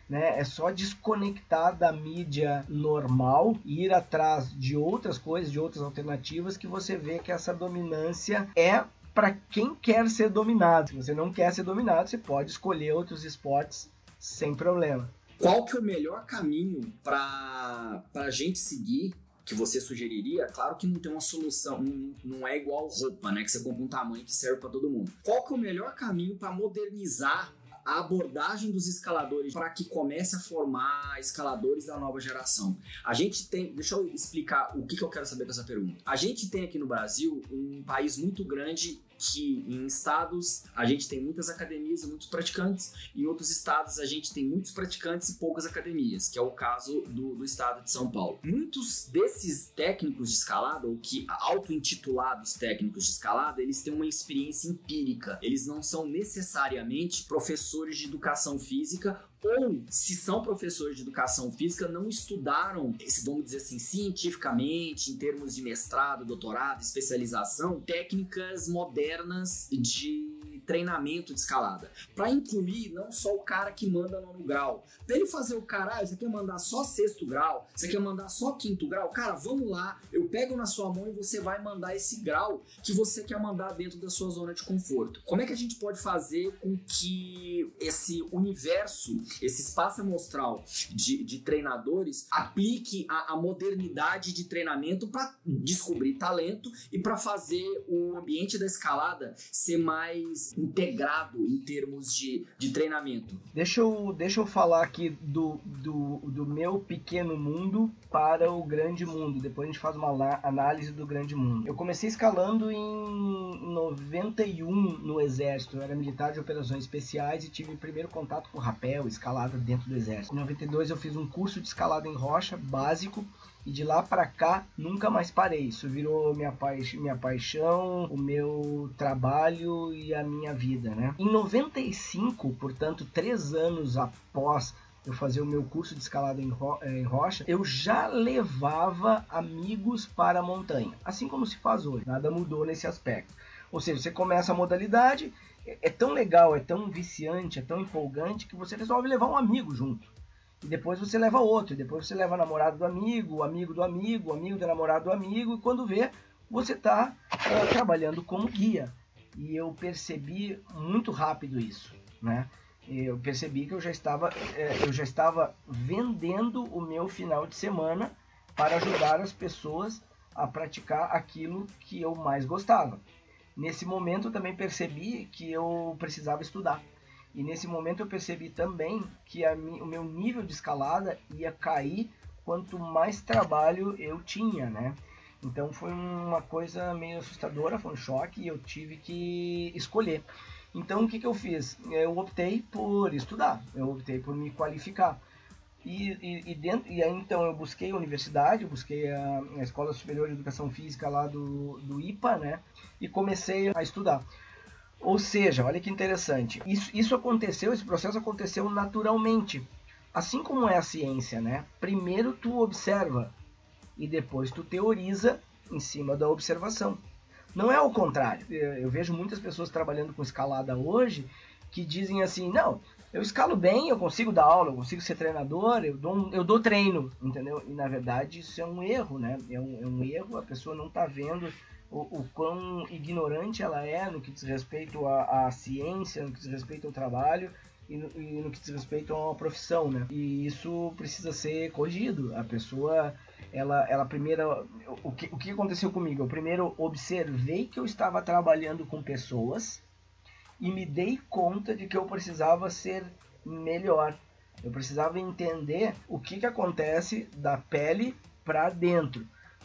Né? É só desconectar da mídia normal e ir atrás de outras coisas, de outras alternativas, que você vê que essa dominância é para quem quer ser dominado. Se você não quer ser dominado, você pode escolher outros esportes sem problema. Qual que é o melhor caminho para a gente seguir que você sugeriria, claro que não tem uma solução, não, não é igual roupa, né? Que você compra um tamanho que serve para todo mundo. Qual que é o melhor caminho para modernizar a abordagem dos escaladores para que comece a formar escaladores da nova geração. A gente tem, deixa eu explicar o que, que eu quero saber com essa pergunta. A gente tem aqui no Brasil um país muito grande que em estados a gente tem muitas academias e muitos praticantes, em outros estados a gente tem muitos praticantes e poucas academias, que é o caso do, do estado de São Paulo. Muitos desses técnicos de escalada, ou que auto-intitulados técnicos de escalada, eles têm uma experiência empírica, eles não são necessariamente professores de educação física ou se são professores de educação física, não estudaram, vamos dizer assim, cientificamente, em termos de mestrado, doutorado, especialização, técnicas modernas de treinamento de escalada. Para incluir não só o cara que manda no grau. Pra ele fazer o cara, ah, você quer mandar só sexto grau? Você quer mandar só quinto grau? Cara, vamos lá, eu pego na sua mão e você vai mandar esse grau que você quer mandar dentro da sua zona de conforto. Como é que a gente pode fazer com que esse universo, esse espaço amostral de, de treinadores aplique a, a modernidade de treinamento para descobrir talento e para fazer o ambiente da escalada ser mais integrado em termos de, de treinamento. Deixa eu, deixa eu falar aqui do, do, do meu pequeno mundo para o grande mundo. Depois a gente faz uma análise do grande mundo. Eu comecei escalando em 91 no Exército. Eu era militar de operações especiais e tive primeiro contato com rapel, escalada dentro do Exército. Em 92 eu fiz um curso de escalada em rocha básico e de lá para cá nunca mais parei. Isso virou minha, paix minha paixão, o meu trabalho e a minha vida, né? Em 95, portanto, três anos após eu fazia o meu curso de escalada em, ro eh, em rocha, eu já levava amigos para a montanha, assim como se faz hoje. Nada mudou nesse aspecto. Ou seja, você começa a modalidade, é, é tão legal, é tão viciante, é tão empolgante que você resolve levar um amigo junto. E depois você leva outro, e depois você leva namorado do amigo, amigo do amigo, amigo do namorado do amigo, e quando vê, você está é, eh, trabalhando como guia. E eu percebi muito rápido isso, né? Eu percebi que eu já estava, é, eu já estava vendendo o meu final de semana para ajudar as pessoas a praticar aquilo que eu mais gostava. Nesse momento eu também percebi que eu precisava estudar. E nesse momento eu percebi também que a, o meu nível de escalada ia cair quanto mais trabalho eu tinha, né? Então foi uma coisa meio assustadora, foi um choque e eu tive que escolher. Então o que, que eu fiz? Eu optei por estudar, eu optei por me qualificar. E, e, e, dentro, e aí então eu busquei a universidade, eu busquei a, a, Escola Superior de Educação Física lá do, do IPA, né? E comecei a estudar. Ou seja, olha que interessante. Isso, isso aconteceu, esse processo aconteceu naturalmente. Assim como é a ciência, né? Primeiro tu observa e depois tu teoriza em cima da observação. Não é o contrário. Eu vejo muitas pessoas trabalhando com escalada hoje que dizem assim: não, eu escalo bem, eu consigo dar aula, eu consigo ser treinador, eu dou, eu dou treino, entendeu? E na verdade isso é um erro, né? É um, é um erro, a pessoa não está vendo o, o, quão ignorante ela é no que diz respeito à, à ciência, no que diz respeito ao trabalho e no, e no que diz respeito a uma profissão, né? E isso precisa ser corrigido. A pessoa ela, ela primeiro. O que, o que aconteceu comigo? Eu primeiro observei que eu estava trabalhando com pessoas e me dei conta de que eu precisava ser melhor. Eu precisava entender o que, que acontece da pele para dentro.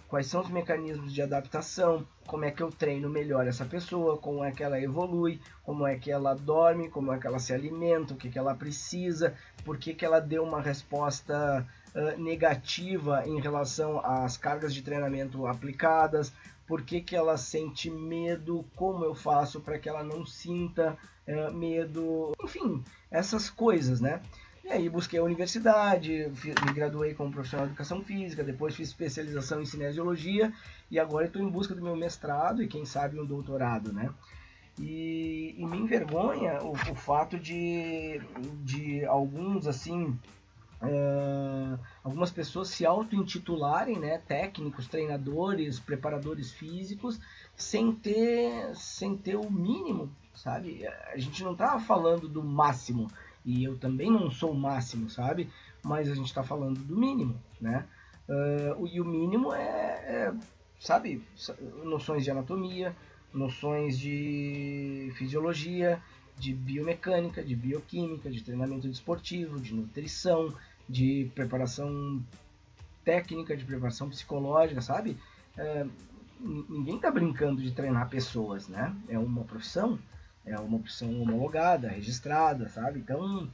Quais são os mecanismos de adaptação, como é que eu treino melhor essa pessoa, como é que ela evolui, como é que ela dorme, como é que ela se alimenta, o que, que ela precisa, por que, que ela deu uma resposta uh, negativa em relação às cargas de treinamento aplicadas, por que, que ela sente medo, como eu faço para que ela não sinta uh, medo, enfim, essas coisas, né? E aí busquei a universidade, me graduei como profissional de educação física, depois fiz especialização em cinesiologia e agora estou em busca do meu mestrado e quem sabe um doutorado, né? E, e me envergonha o, o fato de, de alguns assim algumas pessoas se auto-intitularem né, técnicos, treinadores, preparadores físicos, sem ter, sem ter o mínimo, sabe? A gente não está falando do máximo, e eu também não sou o máximo, sabe? Mas a gente está falando do mínimo, né? Uh, e o mínimo é, é, sabe, noções de anatomia, noções de fisiologia, de biomecânica, de bioquímica, de treinamento desportivo, de nutrição, de preparação técnica, de preparação psicológica, sabe? É, ninguém está brincando de treinar pessoas, né? É uma profissão, é uma profissão homologada, registrada, sabe? Então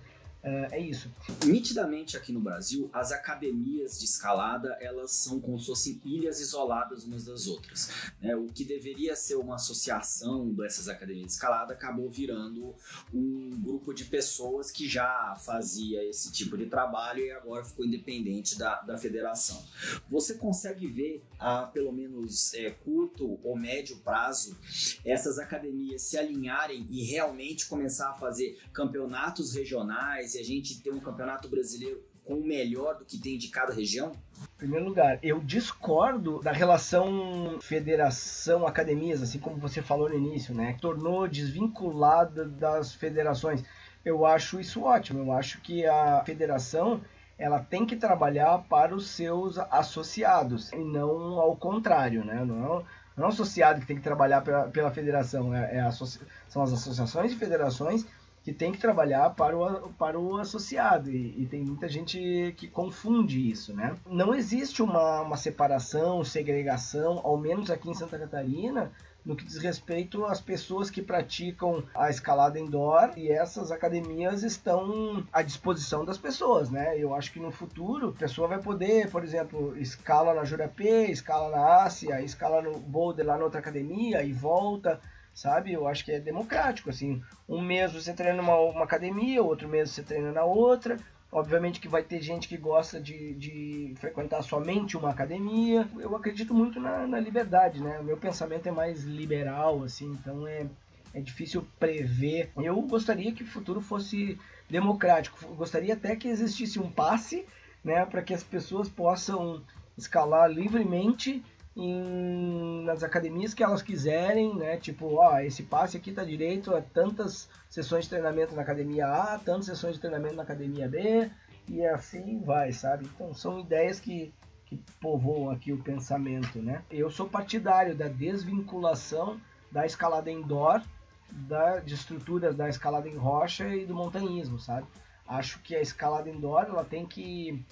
é isso. Nitidamente aqui no Brasil, as academias de escalada elas são como se fossem ilhas isoladas umas das outras. Né? O que deveria ser uma associação dessas academias de escalada acabou virando um grupo de pessoas que já fazia esse tipo de trabalho e agora ficou independente da, da federação. Você consegue ver a pelo menos é, curto ou médio prazo essas academias se alinharem e realmente começar a fazer campeonatos regionais e a gente ter um campeonato brasileiro com o melhor do que tem de cada região? Em primeiro lugar, eu discordo da relação federação-academias, assim como você falou no início, né? Tornou desvinculada das federações. Eu acho isso ótimo. Eu acho que a federação ela tem que trabalhar para os seus associados e não ao contrário, né? Não, não é o associado que tem que trabalhar pela, pela federação, é, é são as associações e federações que tem que trabalhar para o, para o associado e, e, tem muita gente que confunde isso, né? Não existe uma, uma separação, segregação, ao menos aqui em Santa Catarina, no que diz respeito às pessoas que praticam a escalada indoor e essas academias estão à disposição das pessoas, né? Eu acho que no futuro a pessoa vai poder, por exemplo, escala na Jurapê, escala na Ásia, escala no Boulder lá na outra academia e volta sabe? Eu acho que é democrático, assim. Um mês você treina numa uma academia, outro mês você treina na outra, Obviamente que vai ter gente que gosta de, de frequentar somente uma academia. Eu acredito muito na, na liberdade, né? O meu pensamento é mais liberal, assim, então é, é difícil prever. Eu gostaria que o futuro fosse democrático. Eu gostaria até que existisse um passe, né, para que as pessoas possam escalar livremente em, nas academias que elas quiserem, né? Tipo, ó, esse passe aqui tá direito a tantas sessões de treinamento na academia A, tantas sessões de treinamento na academia B, e assim vai, sabe? Então são ideias que, que povoam aqui o pensamento, né? Eu sou partidário da desvinculação da escalada indoor, da, de estruturas da escalada em rocha e do montanhismo, sabe? Acho que a escalada indoor ela tem que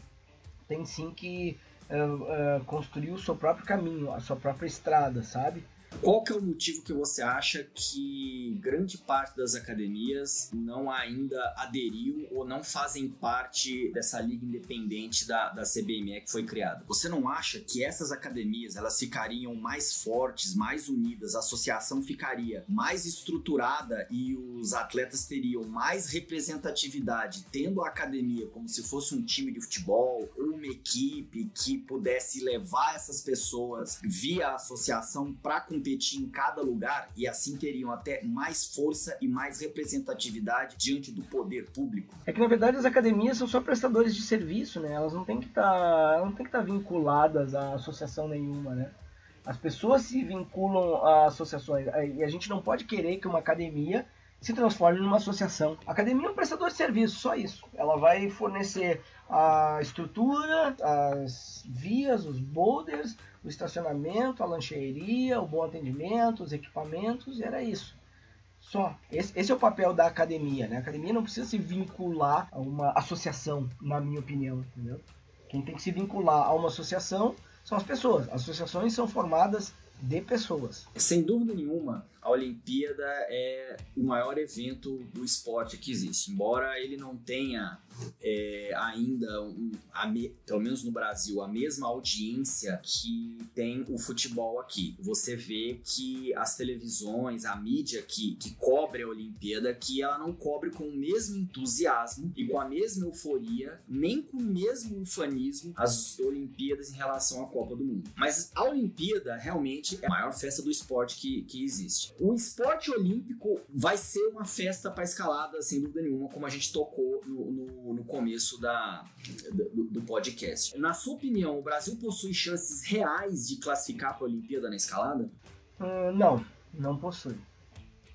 tem sim que uh, uh, construir o seu próprio caminho, a sua própria estrada, sabe? Qual que é o motivo que você acha que grande parte das academias não ainda aderiu ou não fazem parte dessa liga independente da, da CBME que foi criada? Você não acha que essas academias elas ficariam mais fortes, mais unidas, a associação ficaria mais estruturada e os atletas teriam mais representatividade, tendo a academia como se fosse um time de futebol ou uma equipe que pudesse levar essas pessoas via associação para competir em cada lugar e assim teriam até mais força e mais representatividade diante do poder público. É que na verdade as academias são só prestadores de serviço, né? Elas não têm que tá, não tem que estar tá vinculadas a associação nenhuma, né? As pessoas se vinculam a associações e a gente não pode querer que uma academia se transforme numa associação. A academia é um prestador de serviço, só isso. Ela vai fornecer a estrutura, as vias, os boulders, o estacionamento, a lancheria, o bom atendimento, os equipamentos, era isso. Só. Esse, esse, é o papel da academia, né? A academia não precisa se vincular a uma associação, na minha opinião, entendeu? Quem tem que se vincular a uma associação são as pessoas. As associações são formadas de pessoas. Sem dúvida nenhuma, a Olimpíada é o maior evento do esporte que existe. Embora ele não tenha é, ainda, um, me, pelo menos no Brasil, a mesma audiência que tem o futebol aqui. Você vê que as televisões, a mídia que, que cobre a Olimpíada, que ela não cobre com o mesmo entusiasmo e com a mesma euforia, nem com o mesmo ufanismo as Olimpíadas em relação à Copa do Mundo. Mas a Olimpíada realmente é a maior festa do esporte que, que existe. O esporte olímpico vai ser uma festa para escalada, sem dúvida nenhuma, como a gente tocou no, no, no começo da, do, do, podcast. Na sua opinião, o Brasil possui chances reais de classificar para a Olimpíada na escalada? Uh, não, não possui.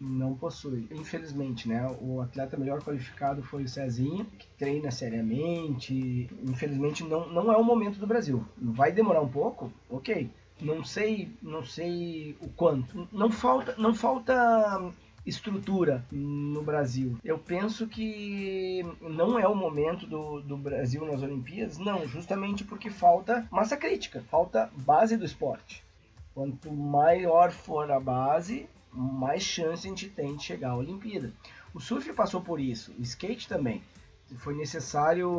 Não possui. Infelizmente, né? O atleta melhor qualificado foi o Cezinha, que treina seriamente. Infelizmente, não, não é o momento do Brasil. Vai demorar um pouco? Ok não sei, não sei o quanto. Não falta, não falta estrutura no Brasil. Eu penso que não é o momento do, do Brasil nas Olimpíadas, não, justamente porque falta massa crítica, falta base do esporte. Quanto maior for a base, mais chance a gente tem de chegar à Olimpíada. O surf passou por isso, o skate também. Foi necessário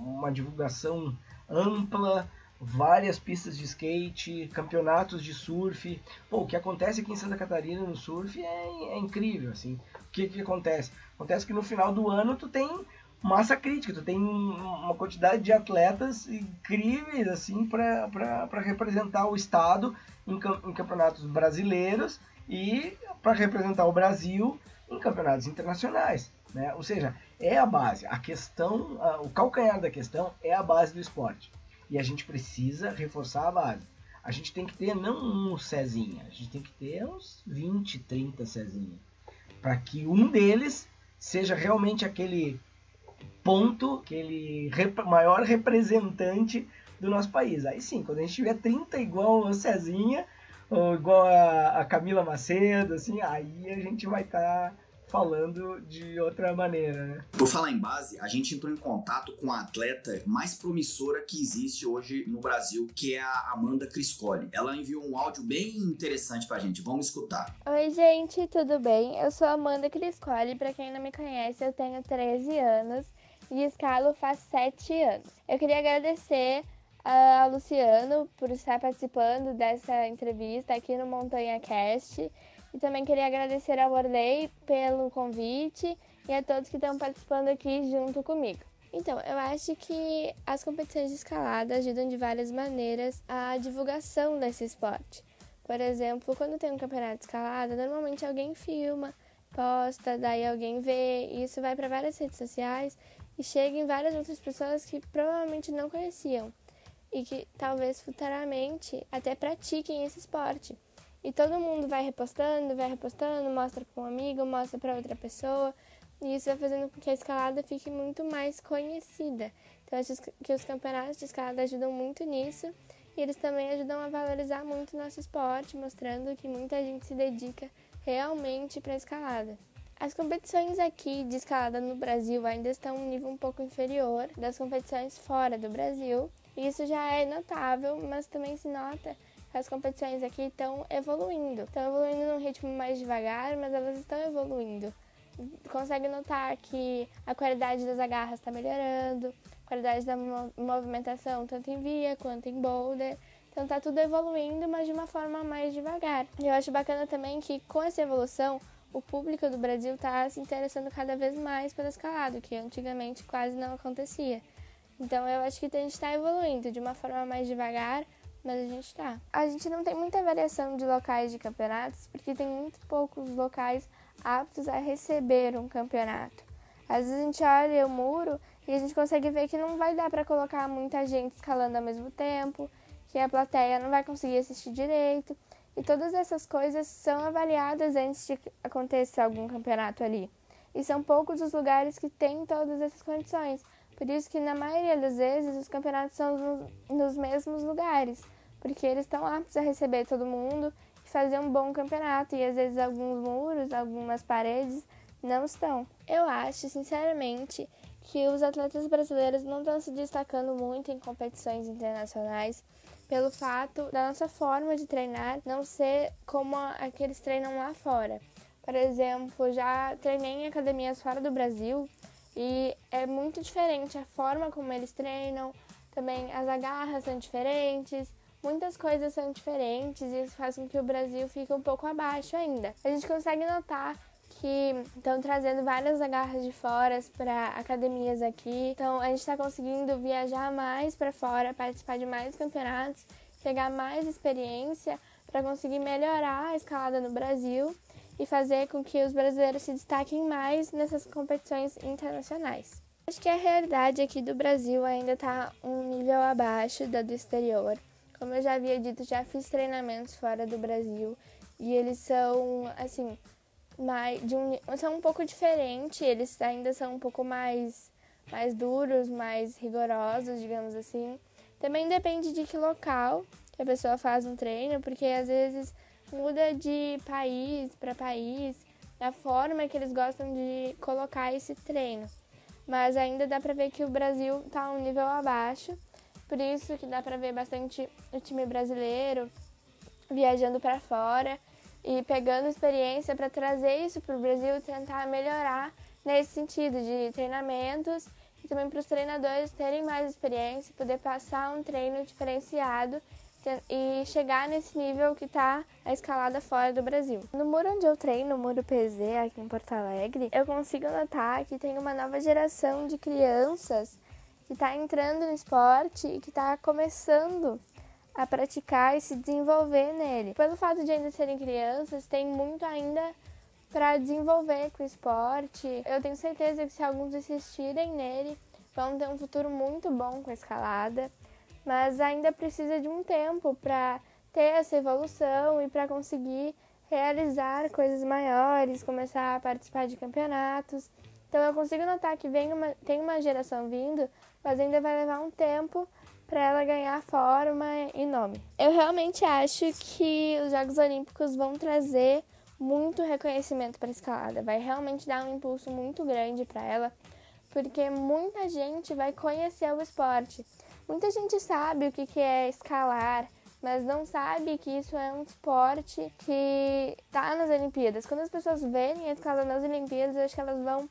uma divulgação ampla, várias pistas de skate, campeonatos de surf. Pô, o que acontece aqui em Santa Catarina no surf é, é incrível, assim. O que, que acontece? Acontece que no final do ano tu tem massa crítica, tu tem uma quantidade de atletas incríveis, assim, para representar o estado em, em campeonatos brasileiros e para representar o Brasil em campeonatos internacionais. Né? Ou seja, é a base. A questão, o calcanhar da questão é a base do esporte. E a gente precisa reforçar a base. A gente tem que ter não um Cezinha, a gente tem que ter uns 20, 30 Cezinha. Para que um deles seja realmente aquele ponto, aquele rep maior representante do nosso país. Aí sim, quando a gente tiver 30 igual o Cezinha, ou igual a, a Camila Macedo, assim, aí a gente vai estar tá falando de outra maneira, né? Por falar em base, a gente entrou em contato com a atleta mais promissora que existe hoje no Brasil, que é a Amanda Criscoli. Ela enviou um áudio bem interessante pra gente. Vamos escutar. Oi, gente, tudo bem? Eu sou a Amanda Criscoli. Pra quem não me conhece, eu tenho 13 anos e escalo faz 7 anos. Eu queria agradecer a Luciano por estar participando dessa entrevista aqui no Montanha Cast e também queria agradecer ao Orley pelo convite e a todos que estão participando aqui junto comigo. Então, eu acho que as competições de escalada ajudam de várias maneiras a divulgação desse esporte. Por exemplo, quando tem um campeonato de escalada, normalmente alguém filma, posta, daí alguém vê, e isso vai para várias redes sociais e chega em várias outras pessoas que provavelmente não conheciam e que talvez futuramente até pratiquem esse esporte. E todo mundo vai repostando, vai repostando, mostra para um amigo, mostra para outra pessoa, e isso vai fazendo com que a escalada fique muito mais conhecida. Então, acho que os campeonatos de escalada ajudam muito nisso, e eles também ajudam a valorizar muito o nosso esporte, mostrando que muita gente se dedica realmente para a escalada. As competições aqui de escalada no Brasil ainda estão um nível um pouco inferior das competições fora do Brasil. Isso já é notável, mas também se nota as competições aqui estão evoluindo. Estão evoluindo num ritmo mais devagar, mas elas estão evoluindo. Consegue notar que a qualidade das agarras está melhorando, a qualidade da movimentação, tanto em via quanto em boulder. Então tá tudo evoluindo, mas de uma forma mais devagar. Eu acho bacana também que com essa evolução o público do Brasil está se interessando cada vez mais pela escalada, que antigamente quase não acontecia. Então eu acho que a gente está evoluindo de uma forma mais devagar, mas a gente está. A gente não tem muita variação de locais de campeonatos, porque tem muito poucos locais aptos a receber um campeonato. Às vezes a gente olha o muro e a gente consegue ver que não vai dar para colocar muita gente escalando ao mesmo tempo, que a plateia não vai conseguir assistir direito. E todas essas coisas são avaliadas antes de acontecer algum campeonato ali. E são poucos os lugares que têm todas essas condições. Por isso que na maioria das vezes os campeonatos são nos, nos mesmos lugares, porque eles estão aptos a receber todo mundo e fazer um bom campeonato. E às vezes alguns muros, algumas paredes não estão. Eu acho, sinceramente, que os atletas brasileiros não estão se destacando muito em competições internacionais pelo fato da nossa forma de treinar não ser como a que eles treinam lá fora. Por exemplo, já treinei em academias fora do Brasil e é muito diferente a forma como eles treinam, também as agarras são diferentes, muitas coisas são diferentes e isso faz com que o Brasil fique um pouco abaixo ainda. A gente consegue notar que estão trazendo várias agarras de fora para academias aqui. Então a gente está conseguindo viajar mais para fora, participar de mais campeonatos, pegar mais experiência para conseguir melhorar a escalada no Brasil e fazer com que os brasileiros se destaquem mais nessas competições internacionais. Acho que a realidade aqui do Brasil ainda está um nível abaixo da do exterior. Como eu já havia dito, já fiz treinamentos fora do Brasil e eles são, assim, mais, de um, são um pouco diferentes, eles ainda são um pouco mais, mais duros, mais rigorosos, digamos assim. Também depende de que local que a pessoa faz um treino, porque às vezes muda de país para país a forma que eles gostam de colocar esse treino. Mas ainda dá para ver que o Brasil está um nível abaixo, por isso que dá para ver bastante o time brasileiro viajando para fora e pegando experiência para trazer isso para o Brasil e tentar melhorar nesse sentido de treinamentos e também para os treinadores terem mais experiência, poder passar um treino diferenciado e chegar nesse nível que está a escalada fora do Brasil. No muro onde eu treino, no muro PZ aqui em Porto Alegre, eu consigo notar que tem uma nova geração de crianças que está entrando no esporte e que está começando a praticar e se desenvolver nele. Pelo fato de ainda serem crianças, tem muito ainda para desenvolver com o esporte. Eu tenho certeza que se alguns insistirem nele, vão ter um futuro muito bom com a escalada, mas ainda precisa de um tempo para ter essa evolução e para conseguir realizar coisas maiores, começar a participar de campeonatos. Então eu consigo notar que vem uma, tem uma geração vindo, mas ainda vai levar um tempo para ela ganhar forma e nome. Eu realmente acho que os Jogos Olímpicos vão trazer muito reconhecimento para a escalada, vai realmente dar um impulso muito grande para ela, porque muita gente vai conhecer o esporte. Muita gente sabe o que é escalar, mas não sabe que isso é um esporte que está nas Olimpíadas. Quando as pessoas verem a escalada nas Olimpíadas, eu acho que elas vão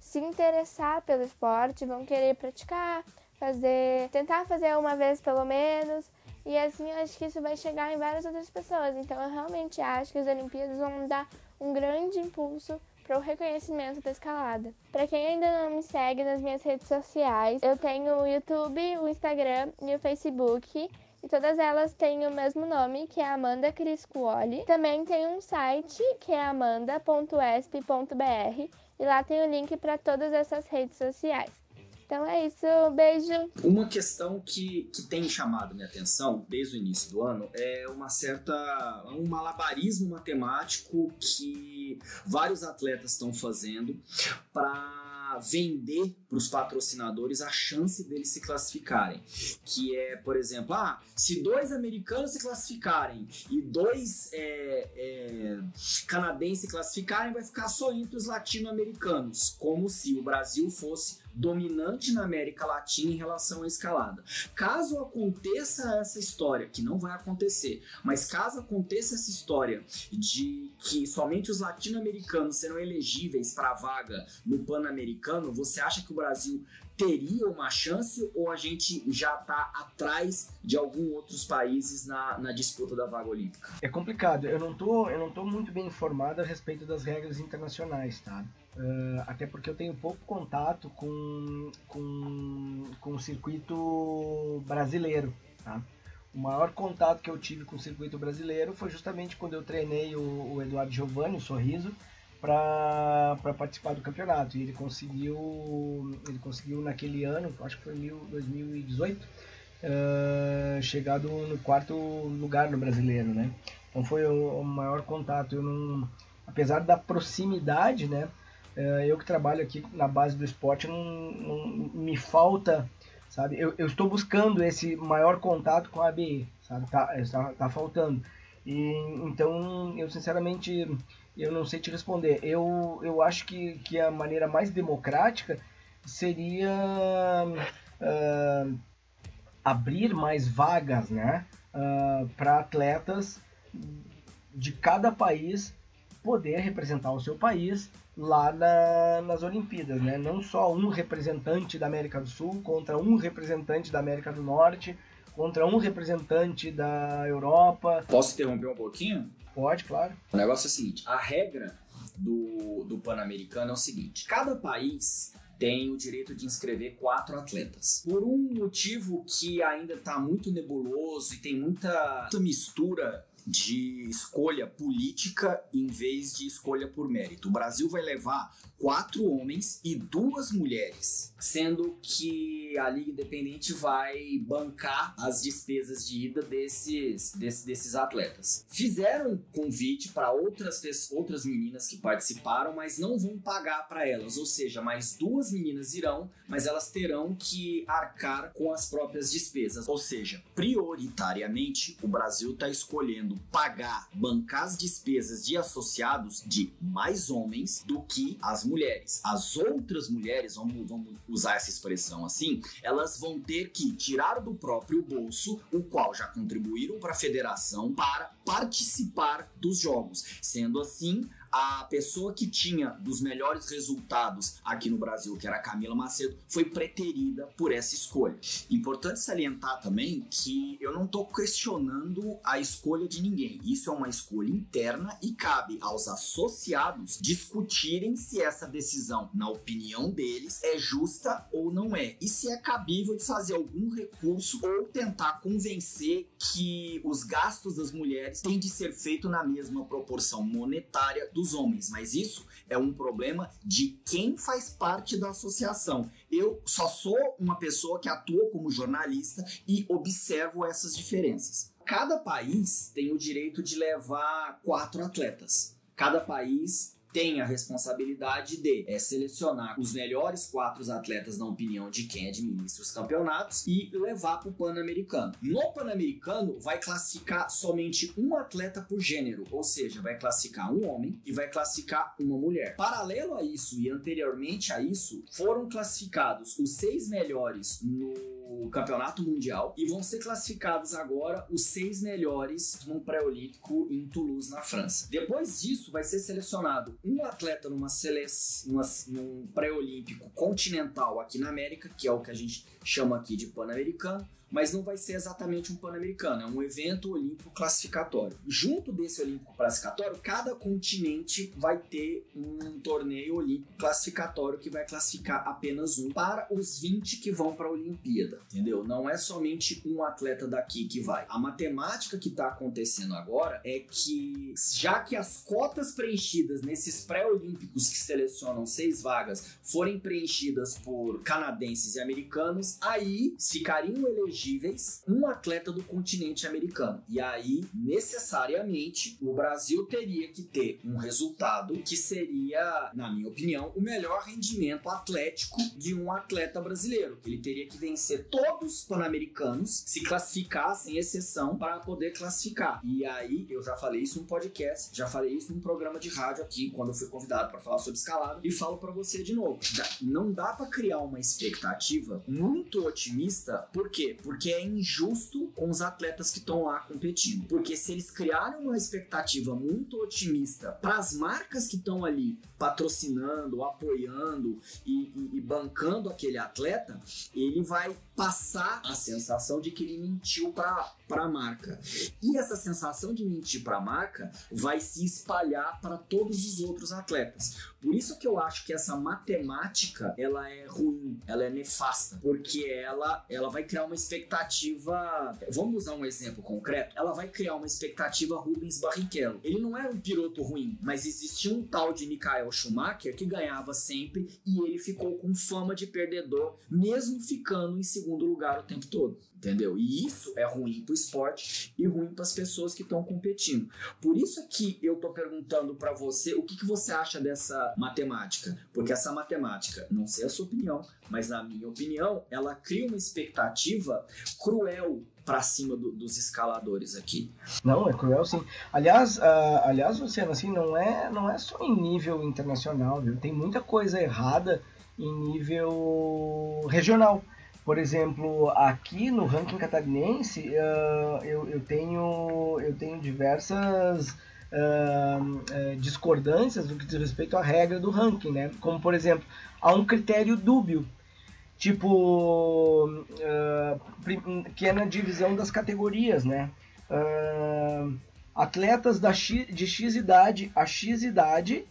se interessar pelo esporte, vão querer praticar, fazer, tentar fazer uma vez pelo menos. E assim eu acho que isso vai chegar em várias outras pessoas. Então eu realmente acho que as Olimpíadas vão dar um grande impulso para o reconhecimento da escalada. Para quem ainda não me segue nas minhas redes sociais, eu tenho o YouTube, o Instagram e o Facebook. E todas elas têm o mesmo nome, que é Amanda Criscuoli. Também tem um site, que é amanda.esp.br. E lá tem o link para todas essas redes sociais. Então é isso, beijo. Uma questão que, que tem chamado minha atenção desde o início do ano é uma certa. um malabarismo matemático que vários atletas estão fazendo para vender para os patrocinadores a chance deles se classificarem. Que é, por exemplo, ah, se dois americanos se classificarem e dois é, é, canadenses se classificarem, vai ficar só entre os latino-americanos, como se o Brasil fosse dominante na América Latina em relação à escalada. Caso aconteça essa história, que não vai acontecer, mas caso aconteça essa história de que somente os latino-americanos serão elegíveis para a vaga no Pan-Americano, você acha que o Brasil teria uma chance ou a gente já está atrás de alguns outros países na, na disputa da vaga olímpica? É complicado. Eu não tô, eu não tô muito bem informado a respeito das regras internacionais, tá? Uh, até porque eu tenho pouco contato com, com, com o circuito brasileiro. Tá? O maior contato que eu tive com o circuito brasileiro foi justamente quando eu treinei o, o Eduardo Giovanni, o Sorriso, para participar do campeonato. E ele conseguiu, ele conseguiu naquele ano, acho que foi 2018, uh, chegado no quarto lugar no brasileiro. Né? Então foi o, o maior contato. Eu não, apesar da proximidade, né? É, eu que trabalho aqui na base do esporte, não, não me falta, sabe? Eu, eu, estou buscando esse maior contato com a ABE, sabe? Tá, tá, tá faltando. E, então, eu sinceramente, eu não sei te responder. Eu, eu acho que, que a maneira mais democrática seria uh, abrir mais vagas, né? Uh, para atletas de cada país poder representar o seu país lá na, nas Olimpíadas, né? Não só um representante da América do Sul contra um representante da América do Norte, contra um representante da Europa. Posso interromper um pouquinho? Pode, claro. O negócio é o seguinte: a regra do, do Pan-Americano é o seguinte: cada país tem o direito de inscrever quatro atletas. Por um motivo que ainda está muito nebuloso e tem muita, muita mistura de escolha política em vez de escolha por mérito. O Brasil vai levar quatro homens e duas mulheres, sendo que a Liga Independente vai bancar as despesas de ida desses, desses, desses atletas. Fizeram convite para outras, outras meninas que participaram, mas não vão pagar para elas, ou seja, mais duas meninas irão, mas elas terão que arcar com as próprias despesas. Ou seja, prioritariamente, o Brasil está escolhendo pagar, bancar as despesas de associados de mais homens do que as mulheres mulheres. As outras mulheres, vamos, vamos usar essa expressão assim, elas vão ter que tirar do próprio bolso, o qual já contribuíram para a federação, para participar dos jogos. Sendo assim, a pessoa que tinha dos melhores resultados aqui no Brasil, que era a Camila Macedo, foi preterida por essa escolha. Importante salientar também que eu não estou questionando a escolha de ninguém. Isso é uma escolha interna e cabe aos associados discutirem se essa decisão, na opinião deles, é justa ou não é. E se é cabível de fazer algum recurso ou tentar convencer que os gastos das mulheres têm de ser feito na mesma proporção monetária do dos homens, mas isso é um problema de quem faz parte da associação. Eu só sou uma pessoa que atua como jornalista e observo essas diferenças. Cada país tem o direito de levar quatro atletas. Cada país tem a responsabilidade de é, selecionar os melhores quatro atletas na opinião de quem administra os campeonatos e levar para o Pan-Americano. No Pan-Americano, vai classificar somente um atleta por gênero, ou seja, vai classificar um homem e vai classificar uma mulher. Paralelo a isso e anteriormente a isso, foram classificados os seis melhores no campeonato mundial e vão ser classificados agora os seis melhores no pré-olímpico em Toulouse, na França. Depois disso, vai ser selecionado um atleta numa seleção, num pré-olímpico continental aqui na América, que é o que a gente chama aqui de Pan-Americano, mas não vai ser exatamente um Pan-Americano, é um evento olímpico classificatório. Junto desse olímpico classificatório, cada continente vai ter um torneio olímpico classificatório que vai classificar apenas um para os 20 que vão para a Olimpíada, entendeu? Não é somente um atleta daqui que vai. A matemática que está acontecendo agora é que, já que as cotas preenchidas nesses pré-olímpicos que selecionam seis vagas forem preenchidas por canadenses e americanos, aí ficariam elegíveis um atleta do continente americano. E aí, necessariamente, o Brasil teria que ter um resultado que seria, na minha opinião, o melhor rendimento atlético de um atleta brasileiro. Ele teria que vencer todos os pan-americanos, se classificar sem exceção, para poder classificar. E aí, eu já falei isso num podcast, já falei isso num programa de rádio aqui, quando eu fui convidado para falar sobre escalada, e falo para você de novo. Não dá para criar uma expectativa muito otimista, por quê? Porque é injusto com os atletas que estão lá competindo. Porque se eles criarem uma expectativa muito otimista para as marcas que estão ali patrocinando, apoiando e, e, e bancando aquele atleta, ele vai passar a sensação de que ele mentiu para a marca. E essa sensação de mentir para a marca vai se espalhar para todos os outros atletas. Por isso que eu acho que essa matemática ela é ruim, ela é nefasta, porque ela ela vai criar uma expectativa. Vamos usar um exemplo concreto. Ela vai criar uma expectativa Rubens Barrichello. Ele não era um piloto ruim, mas existia um tal de Michael Schumacher que ganhava sempre e ele ficou com fama de perdedor, mesmo ficando em segundo lugar o tempo todo entendeu? E isso é ruim para o esporte e ruim para as pessoas que estão competindo. Por isso é que eu tô perguntando para você o que, que você acha dessa matemática, porque essa matemática, não sei a sua opinião, mas na minha opinião, ela cria uma expectativa cruel para cima do, dos escaladores aqui. Não, é cruel sim. Aliás, uh, aliás, Luciano, assim, não é, não é só em nível internacional, viu? Tem muita coisa errada em nível regional. Por exemplo, aqui no ranking catarinense, uh, eu, eu, tenho, eu tenho diversas uh, uh, discordâncias no que diz respeito à regra do ranking, né? Como, por exemplo, há um critério dúbio, tipo, que é na divisão das categorias, né? atletas da X, de X idade a X idade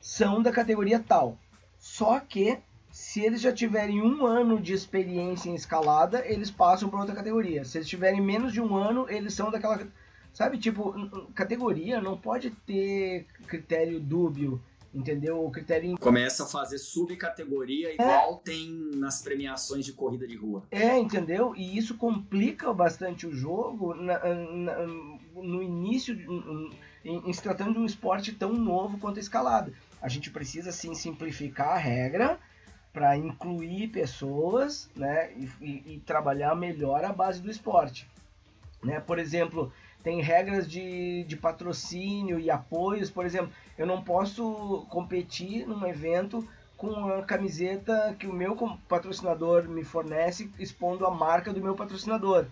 são da categoria tal. Só que se eles já tiverem um ano de experiência em escalada, eles passam para outra categoria. Se eles tiverem menos de um ano, eles são daquela. Sabe, tipo, categoria não pode ter critério dúbio, entendeu? O critério. Começa a fazer subcategoria igual é. tem nas premiações de corrida de rua. É, entendeu? E isso complica bastante o jogo na, na, no início, em, em se tratando de um esporte tão novo quanto a escalada. A gente precisa, sim, simplificar a regra para incluir pessoas né, e, e, trabalhar melhor a base do esporte. Né? Por exemplo, tem regras de, de patrocínio e apoios. Por exemplo, eu não posso competir num evento com a camiseta que o meu patrocinador me fornece, expondo a marca do meu patrocinador.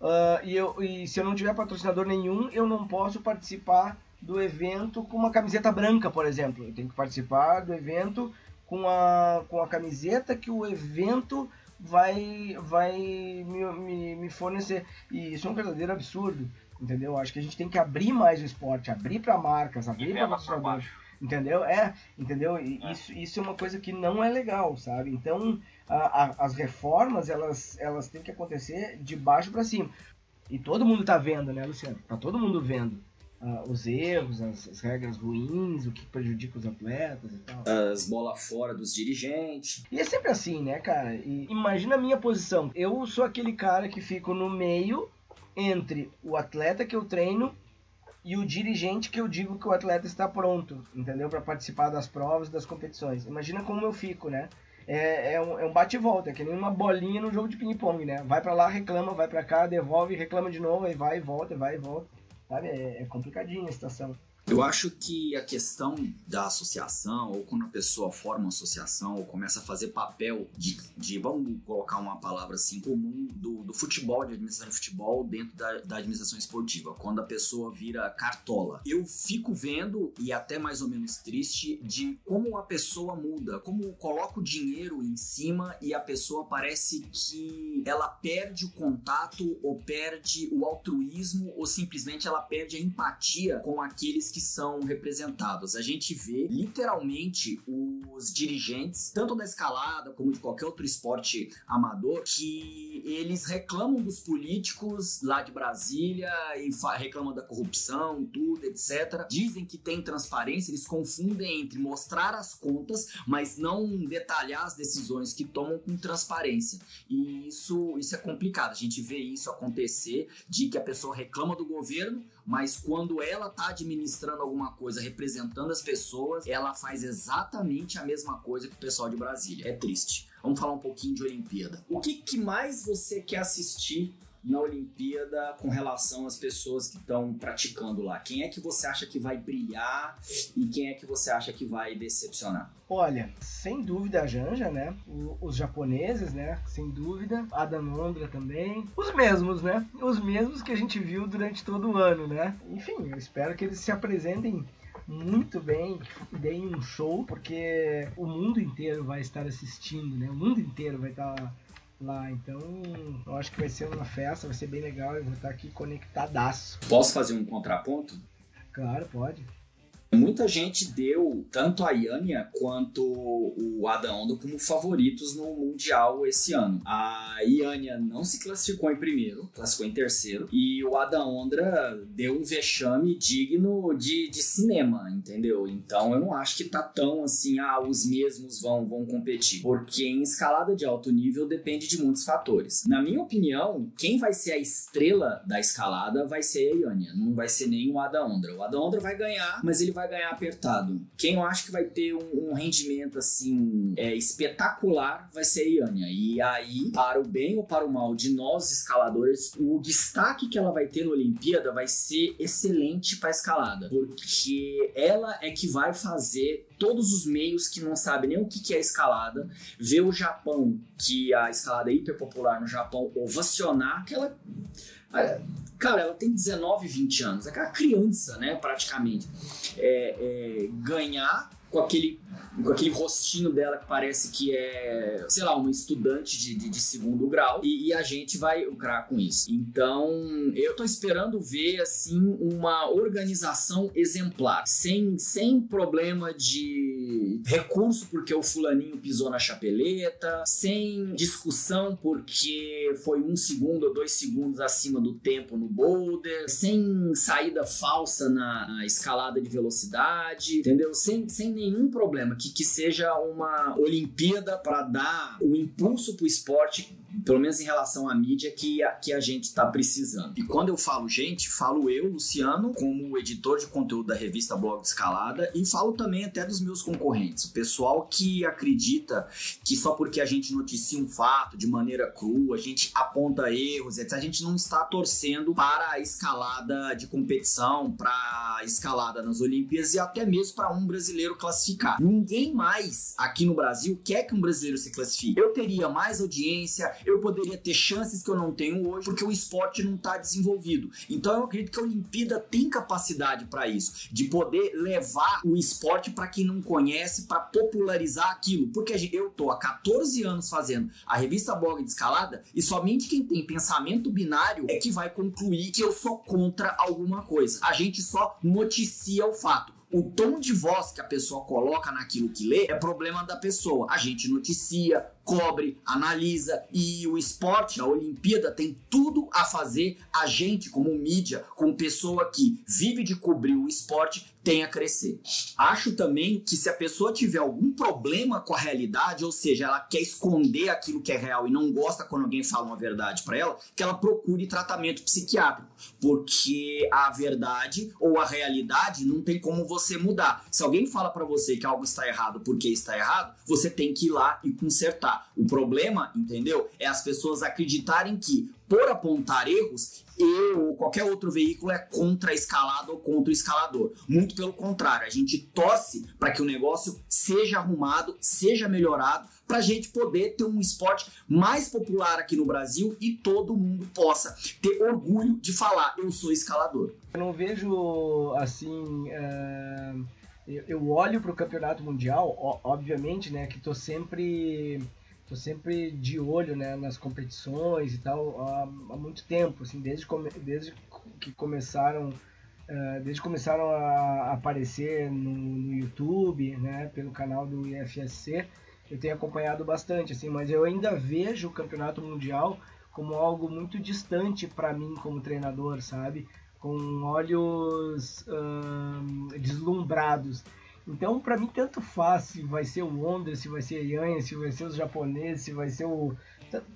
Uh, e, eu, e se eu não tiver patrocinador nenhum, eu não posso participar do evento com uma camiseta branca, por exemplo. Eu tenho que participar do evento com a, com a camiseta que o evento vai, vai me, me, me fornecer. E isso é um verdadeiro absurdo, entendeu? Acho que a gente tem que abrir mais o esporte, abrir para marcas, abrir para patrocinadores. Entendeu? É, entendeu? E é. Isso, isso é uma coisa que não é legal, sabe? Então, a, a, as reformas, elas, elas têm que acontecer de baixo para cima. E todo mundo tá vendo, né, Luciano? Tá todo mundo vendo uh, os erros, as, as, regras ruins, o que prejudica os atletas e tal. As bolas fora dos dirigentes. E é sempre assim, né, cara? E imagina a minha posição. Eu sou aquele cara que fico no meio entre o atleta que eu treino e o dirigente que eu digo que o atleta está pronto, entendeu? Para participar das provas, das competições. Imagina como eu fico, né? É, é um, é um bate e volta, é que nem uma bolinha no jogo de ping-pong, né? Vai para lá, reclama, vai para cá, devolve, reclama de novo, aí vai e volta, vai e volta. Sabe? É, é complicadinha a situação. Eu acho que a questão da associação, ou quando a pessoa forma uma associação, ou começa a fazer papel de, de vamos colocar uma palavra assim, comum, do, do futebol, de administração de futebol dentro da, da administração esportiva, quando a pessoa vira cartola. Eu fico vendo, e até mais ou menos triste, de como a pessoa muda, como coloca o dinheiro em cima e a pessoa parece que ela perde o contato, ou perde o altruísmo, ou simplesmente ela perde a empatia com aqueles que que são representados. A gente vê literalmente os dirigentes, tanto da escalada como de qualquer outro esporte amador, que eles reclamam dos políticos lá de Brasília e reclamam da corrupção, tudo, etc. Dizem que tem transparência, eles confundem entre mostrar as contas, mas não detalhar as decisões que tomam com transparência. E isso, isso é complicado. A gente vê isso acontecer de que a pessoa reclama do governo, mas quando ela está administrando alguma coisa, representando as pessoas, ela faz exatamente a mesma coisa que o pessoal de Brasília. É triste. Vamos falar um pouquinho de Olimpíada. O que, que mais você quer assistir na Olimpíada com relação às pessoas que estão praticando lá? Quem é que você acha que vai brilhar e quem é que você acha que vai decepcionar? Olha, sem dúvida a Janja, né? O, os japoneses, né? Sem dúvida. Adam Londra também. Os mesmos, né? Os mesmos que a gente viu durante todo o ano, né? Enfim, eu espero que eles se apresentem muito bem, deem um show, porque o mundo inteiro vai estar assistindo, né? O mundo inteiro vai estar lá. Então, eu acho que vai ser uma festa, vai ser bem legal. Eu vou estar aqui conectadaço. Posso fazer um contraponto? Claro, pode. Muita gente deu tanto a Yania quanto o Adaondo como favoritos no Mundial esse ano. A Yania não se classificou em primeiro, classificou em terceiro, e o Adaondra deu um vexame digno de, de cinema, entendeu? Então eu não acho que tá tão assim, ah, os mesmos vão, vão competir, porque em escalada de alto nível depende de muitos fatores. Na minha opinião, quem vai ser a estrela da escalada vai ser a Yania, não vai ser nem o Adaondra. O Adaondra vai ganhar, mas ele vai vai ganhar apertado. Quem eu acho que vai ter um, um rendimento assim é, espetacular vai ser a Iânia. E aí, para o bem ou para o mal de nós escaladores, o destaque que ela vai ter na Olimpíada vai ser excelente para escalada, porque ela é que vai fazer todos os meios que não sabem nem o que é escalada, ver o Japão, que a escalada é hiper popular no Japão, ovacionar aquela Cara, ela tem 19, 20 anos, é aquela criança, né, praticamente. É, é, ganhar com aquele com aquele rostinho dela que parece que é, sei lá, uma estudante de, de, de segundo grau, e, e, a gente vai lucrar com isso. Então, eu tô esperando ver, assim, uma organização exemplar, sem, sem problema de recurso porque o fulaninho pisou na chapeleta, sem discussão porque foi um segundo ou dois segundos acima do tempo no boulder, sem saída falsa na, na escalada de velocidade, entendeu? Sem, sem nenhum problema que, que seja uma Olimpíada para dar o impulso para o esporte pelo menos em relação à mídia, que a, que a gente está precisando. E quando eu falo gente, falo eu, Luciano, como editor de conteúdo da revista Blog Escalada, e falo também até dos meus concorrentes. O pessoal que acredita que só porque a gente noticia um fato de maneira crua, a gente aponta erros, etc., a gente não está torcendo para a escalada de competição, para a escalada nas Olimpíadas e até mesmo para um brasileiro classificar. Ninguém mais aqui no Brasil quer que um brasileiro se classifique. Eu teria mais audiência, eu poderia ter chances que eu não tenho hoje porque o esporte não está desenvolvido. Então eu acredito que a Olimpíada tem capacidade para isso, de poder levar o esporte para quem não conhece, para popularizar aquilo. Porque eu tô há 14 anos fazendo a revista Blog de Escalada e somente quem tem pensamento binário é que vai concluir que eu sou contra alguma coisa. A gente só noticia o fato o tom de voz que a pessoa coloca naquilo que lê é problema da pessoa. A gente noticia, cobre, analisa e o esporte, a Olimpíada tem tudo a fazer a gente como mídia, como pessoa que vive de cobrir o esporte, tem a crescer. Acho também que se a pessoa tiver algum problema com a realidade, ou seja, ela quer esconder aquilo que é real e não gosta quando alguém fala uma verdade para ela, que ela procure tratamento psiquiátrico, porque a verdade ou a realidade não tem como você mudar. Se alguém fala para você que algo está errado porque está errado, você tem que ir lá e consertar. O problema, entendeu? É as pessoas acreditarem que, por apontar erros, eu ou qualquer outro veículo é contra a escalada ou contra o escalador. Muito pelo contrário, a gente torce para que o negócio seja arrumado, seja melhorado, para a gente poder ter um esporte mais popular aqui no Brasil e todo mundo possa ter orgulho de falar: eu sou escalador. Eu não vejo assim. Uh, eu olho para o campeonato mundial, obviamente, né, que estou sempre tô sempre de olho né, nas competições e tal há, há muito tempo, assim, desde, desde que começaram uh, desde que começaram a aparecer no, no, YouTube, né, pelo canal do IFSC, eu tenho acompanhado bastante, assim, mas eu ainda vejo o campeonato mundial como algo muito distante para mim como treinador, sabe? Com olhos uh, deslumbrados. Então, para mim, tanto faz se vai ser o Wonder, se vai ser a Yanha, se vai ser os japoneses, se vai ser o.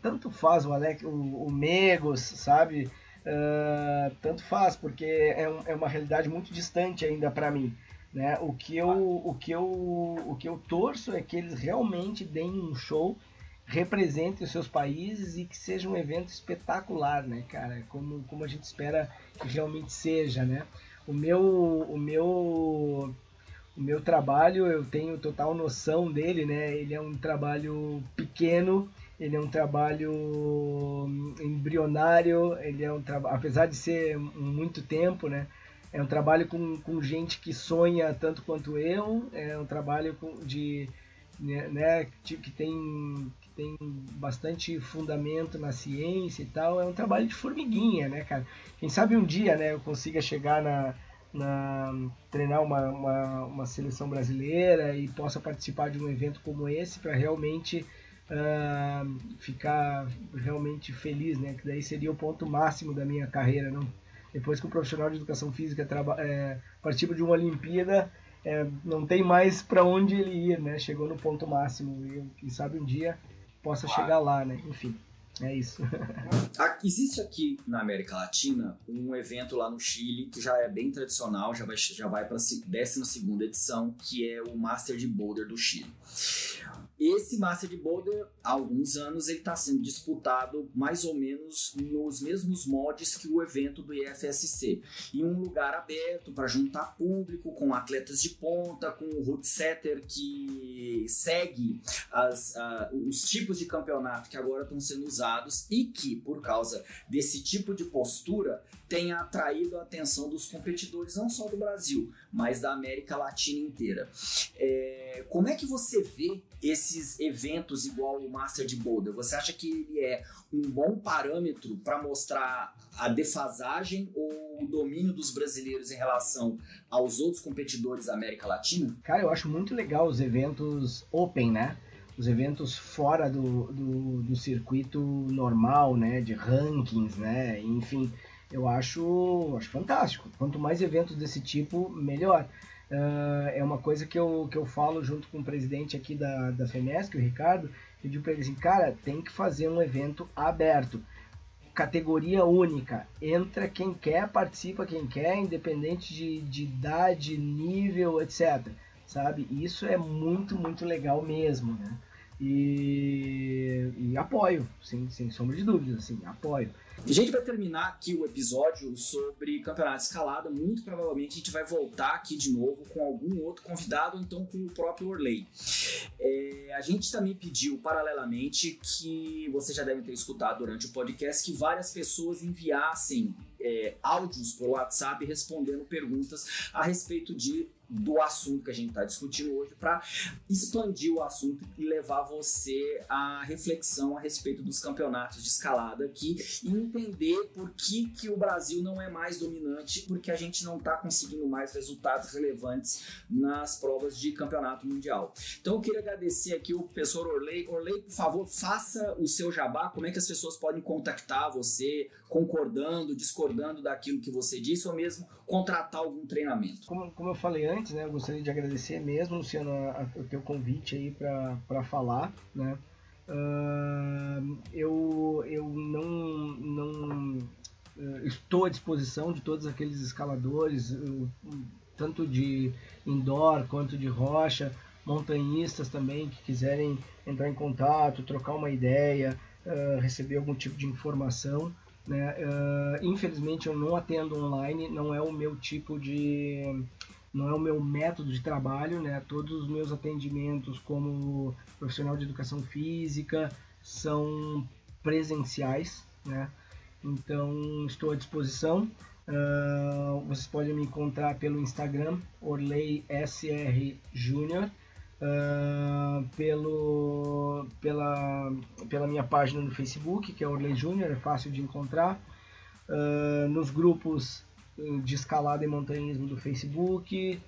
Tanto faz o Alec, o, o Megos, sabe? Uh, tanto faz, porque é, um, é, uma realidade muito distante ainda para mim. Né? O, que eu, o, que eu, o que eu torço é que eles realmente deem um show, representem os seus países e que seja um evento espetacular, né, cara? Como, como a gente espera que realmente seja, né? O meu, o meu o meu trabalho, eu tenho total noção dele, né? Ele é um trabalho pequeno, ele é um trabalho embrionário, ele é um trabalho, apesar de ser muito tempo, né? É um trabalho com, com gente que sonha tanto quanto eu, é um trabalho de, né, né que tem, que tem bastante fundamento na ciência e tal, é um trabalho de formiguinha, né, cara? Quem sabe um dia, né, eu consiga chegar na, na, treinar uma, uma, uma, seleção brasileira e possa participar de um evento como esse para realmente uh, ficar realmente feliz, né? Que daí seria o ponto máximo da minha carreira, não? Depois que o profissional de educação física é, participa de uma Olimpíada, é, não tem mais para onde ele ir, né? Chegou no ponto máximo e quem sabe um dia possa chegar lá, né? Enfim. É isso. [laughs] Existe aqui na América Latina um evento lá no Chile que já é bem tradicional, já vai, já vai para a 12 edição, que é o Master de Boulder do Chile. Esse Master de Boulder, há alguns anos, ele está sendo disputado mais ou menos nos mesmos mods que o evento do IFSC. Em um lugar aberto para juntar público, com atletas de ponta, com o root setter que segue as, uh, os tipos de campeonato que agora estão sendo usados e que, por causa desse tipo de postura, tenha atraído a atenção dos competidores, não só do Brasil, mas da América Latina inteira. É, como é que você vê esses eventos igual o Master de Boulder? Você acha que ele é um bom parâmetro para mostrar a defasagem ou o domínio dos brasileiros em relação aos outros competidores da América Latina? Cara, eu acho muito legal os eventos open, né? Os eventos fora do, do, do circuito normal, né? De rankings, né? Enfim, eu acho, acho fantástico. Quanto mais eventos desse tipo, melhor. Uh, é uma coisa que eu, que eu falo junto com o presidente aqui da, da FEMESC, o Ricardo, eu digo para ele assim, cara, tem que fazer um evento aberto, categoria única, entra quem quer, participa quem quer, independente de, de idade, nível, etc. Sabe? Isso é muito, muito legal mesmo, né? E, e apoio, sem, sem sombra de dúvidas, assim, apoio. A gente vai terminar aqui o episódio sobre campeonato de escalada. Muito provavelmente a gente vai voltar aqui de novo com algum outro convidado, ou então com o próprio Orley. É, a gente também pediu paralelamente que você já deve ter escutado durante o podcast que várias pessoas enviassem é, áudios por WhatsApp respondendo perguntas a respeito de do assunto que a gente está discutindo hoje para expandir o assunto e levar você à reflexão a respeito dos campeonatos de escalada aqui e entender por que, que o Brasil não é mais dominante, porque a gente não está conseguindo mais resultados relevantes nas provas de campeonato mundial. Então eu queria agradecer aqui o professor Orley. Orley, por favor, faça o seu jabá, como é que as pessoas podem contactar você, concordando, discordando daquilo que você disse, ou mesmo contratar algum treinamento. Como, como eu falei antes, né, eu gostaria de agradecer mesmo, Luciano, a, a, o teu convite aí para falar, né? Uh, eu, eu não, não uh, estou à disposição de todos aqueles escaladores, uh, tanto de indoor quanto de rocha, montanhistas também que quiserem entrar em contato, trocar uma ideia, uh, receber algum tipo de informação. Né? Uh, infelizmente eu não atendo online, não é o meu tipo de não é o meu método de trabalho, né? Todos os meus atendimentos como profissional de educação física são presenciais, né? Então estou à disposição. Uh, vocês podem me encontrar pelo Instagram Orley SR Júnior, uh, pelo pela pela minha página no Facebook que é Orley Júnior, é fácil de encontrar. Uh, nos grupos de escalada e montanhismo do Facebook,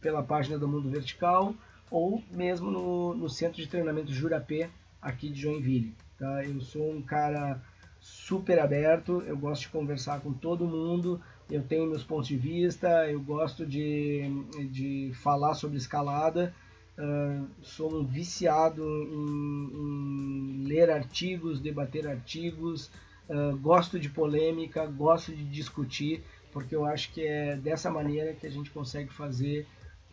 pela página do Mundo Vertical ou mesmo no, no centro de treinamento Jurapé aqui de Joinville. Tá? Eu sou um cara super aberto, eu gosto de conversar com todo mundo, eu tenho meus pontos de vista, eu gosto de, de falar sobre escalada, uh, sou um viciado em, em, ler artigos, debater artigos, uh, gosto de polêmica, gosto de discutir, porque eu acho que é dessa maneira que a gente consegue fazer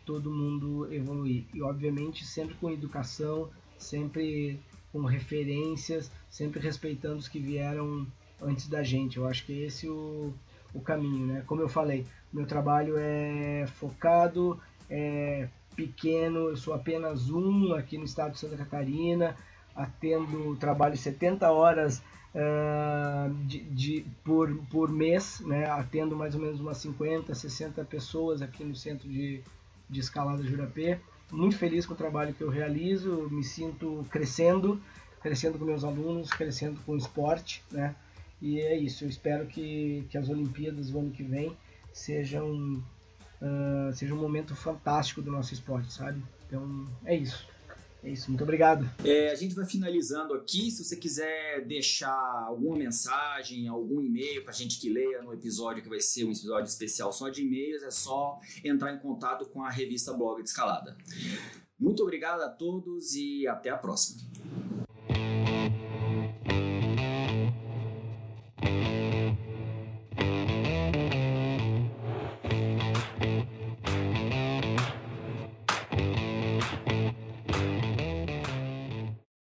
todo mundo evoluir. E obviamente sempre com educação, sempre com referências, sempre respeitando os que vieram antes da gente. Eu acho que esse é o, o caminho, né? Como eu falei, meu trabalho é focado, é pequeno, eu sou apenas um aqui no estado de Santa Catarina, atendo, trabalho 70 horas uh, de, de, por, por mês, né? atendo mais ou menos umas 50, 60 pessoas aqui no centro de, de escalada Jurapé muito feliz com o trabalho que eu realizo, me sinto crescendo, crescendo com meus alunos, crescendo com o esporte, né? E é isso, eu espero que, que as Olimpíadas do ano que vem sejam, uh, sejam um momento fantástico do nosso esporte, sabe? Então, é isso. É isso, muito obrigado. É, a gente vai finalizando aqui. Se você quiser deixar alguma mensagem, algum e-mail para gente que leia no episódio, que vai ser um episódio especial só de e-mails, é só entrar em contato com a revista Blog de Escalada. Muito obrigado a todos e até a próxima.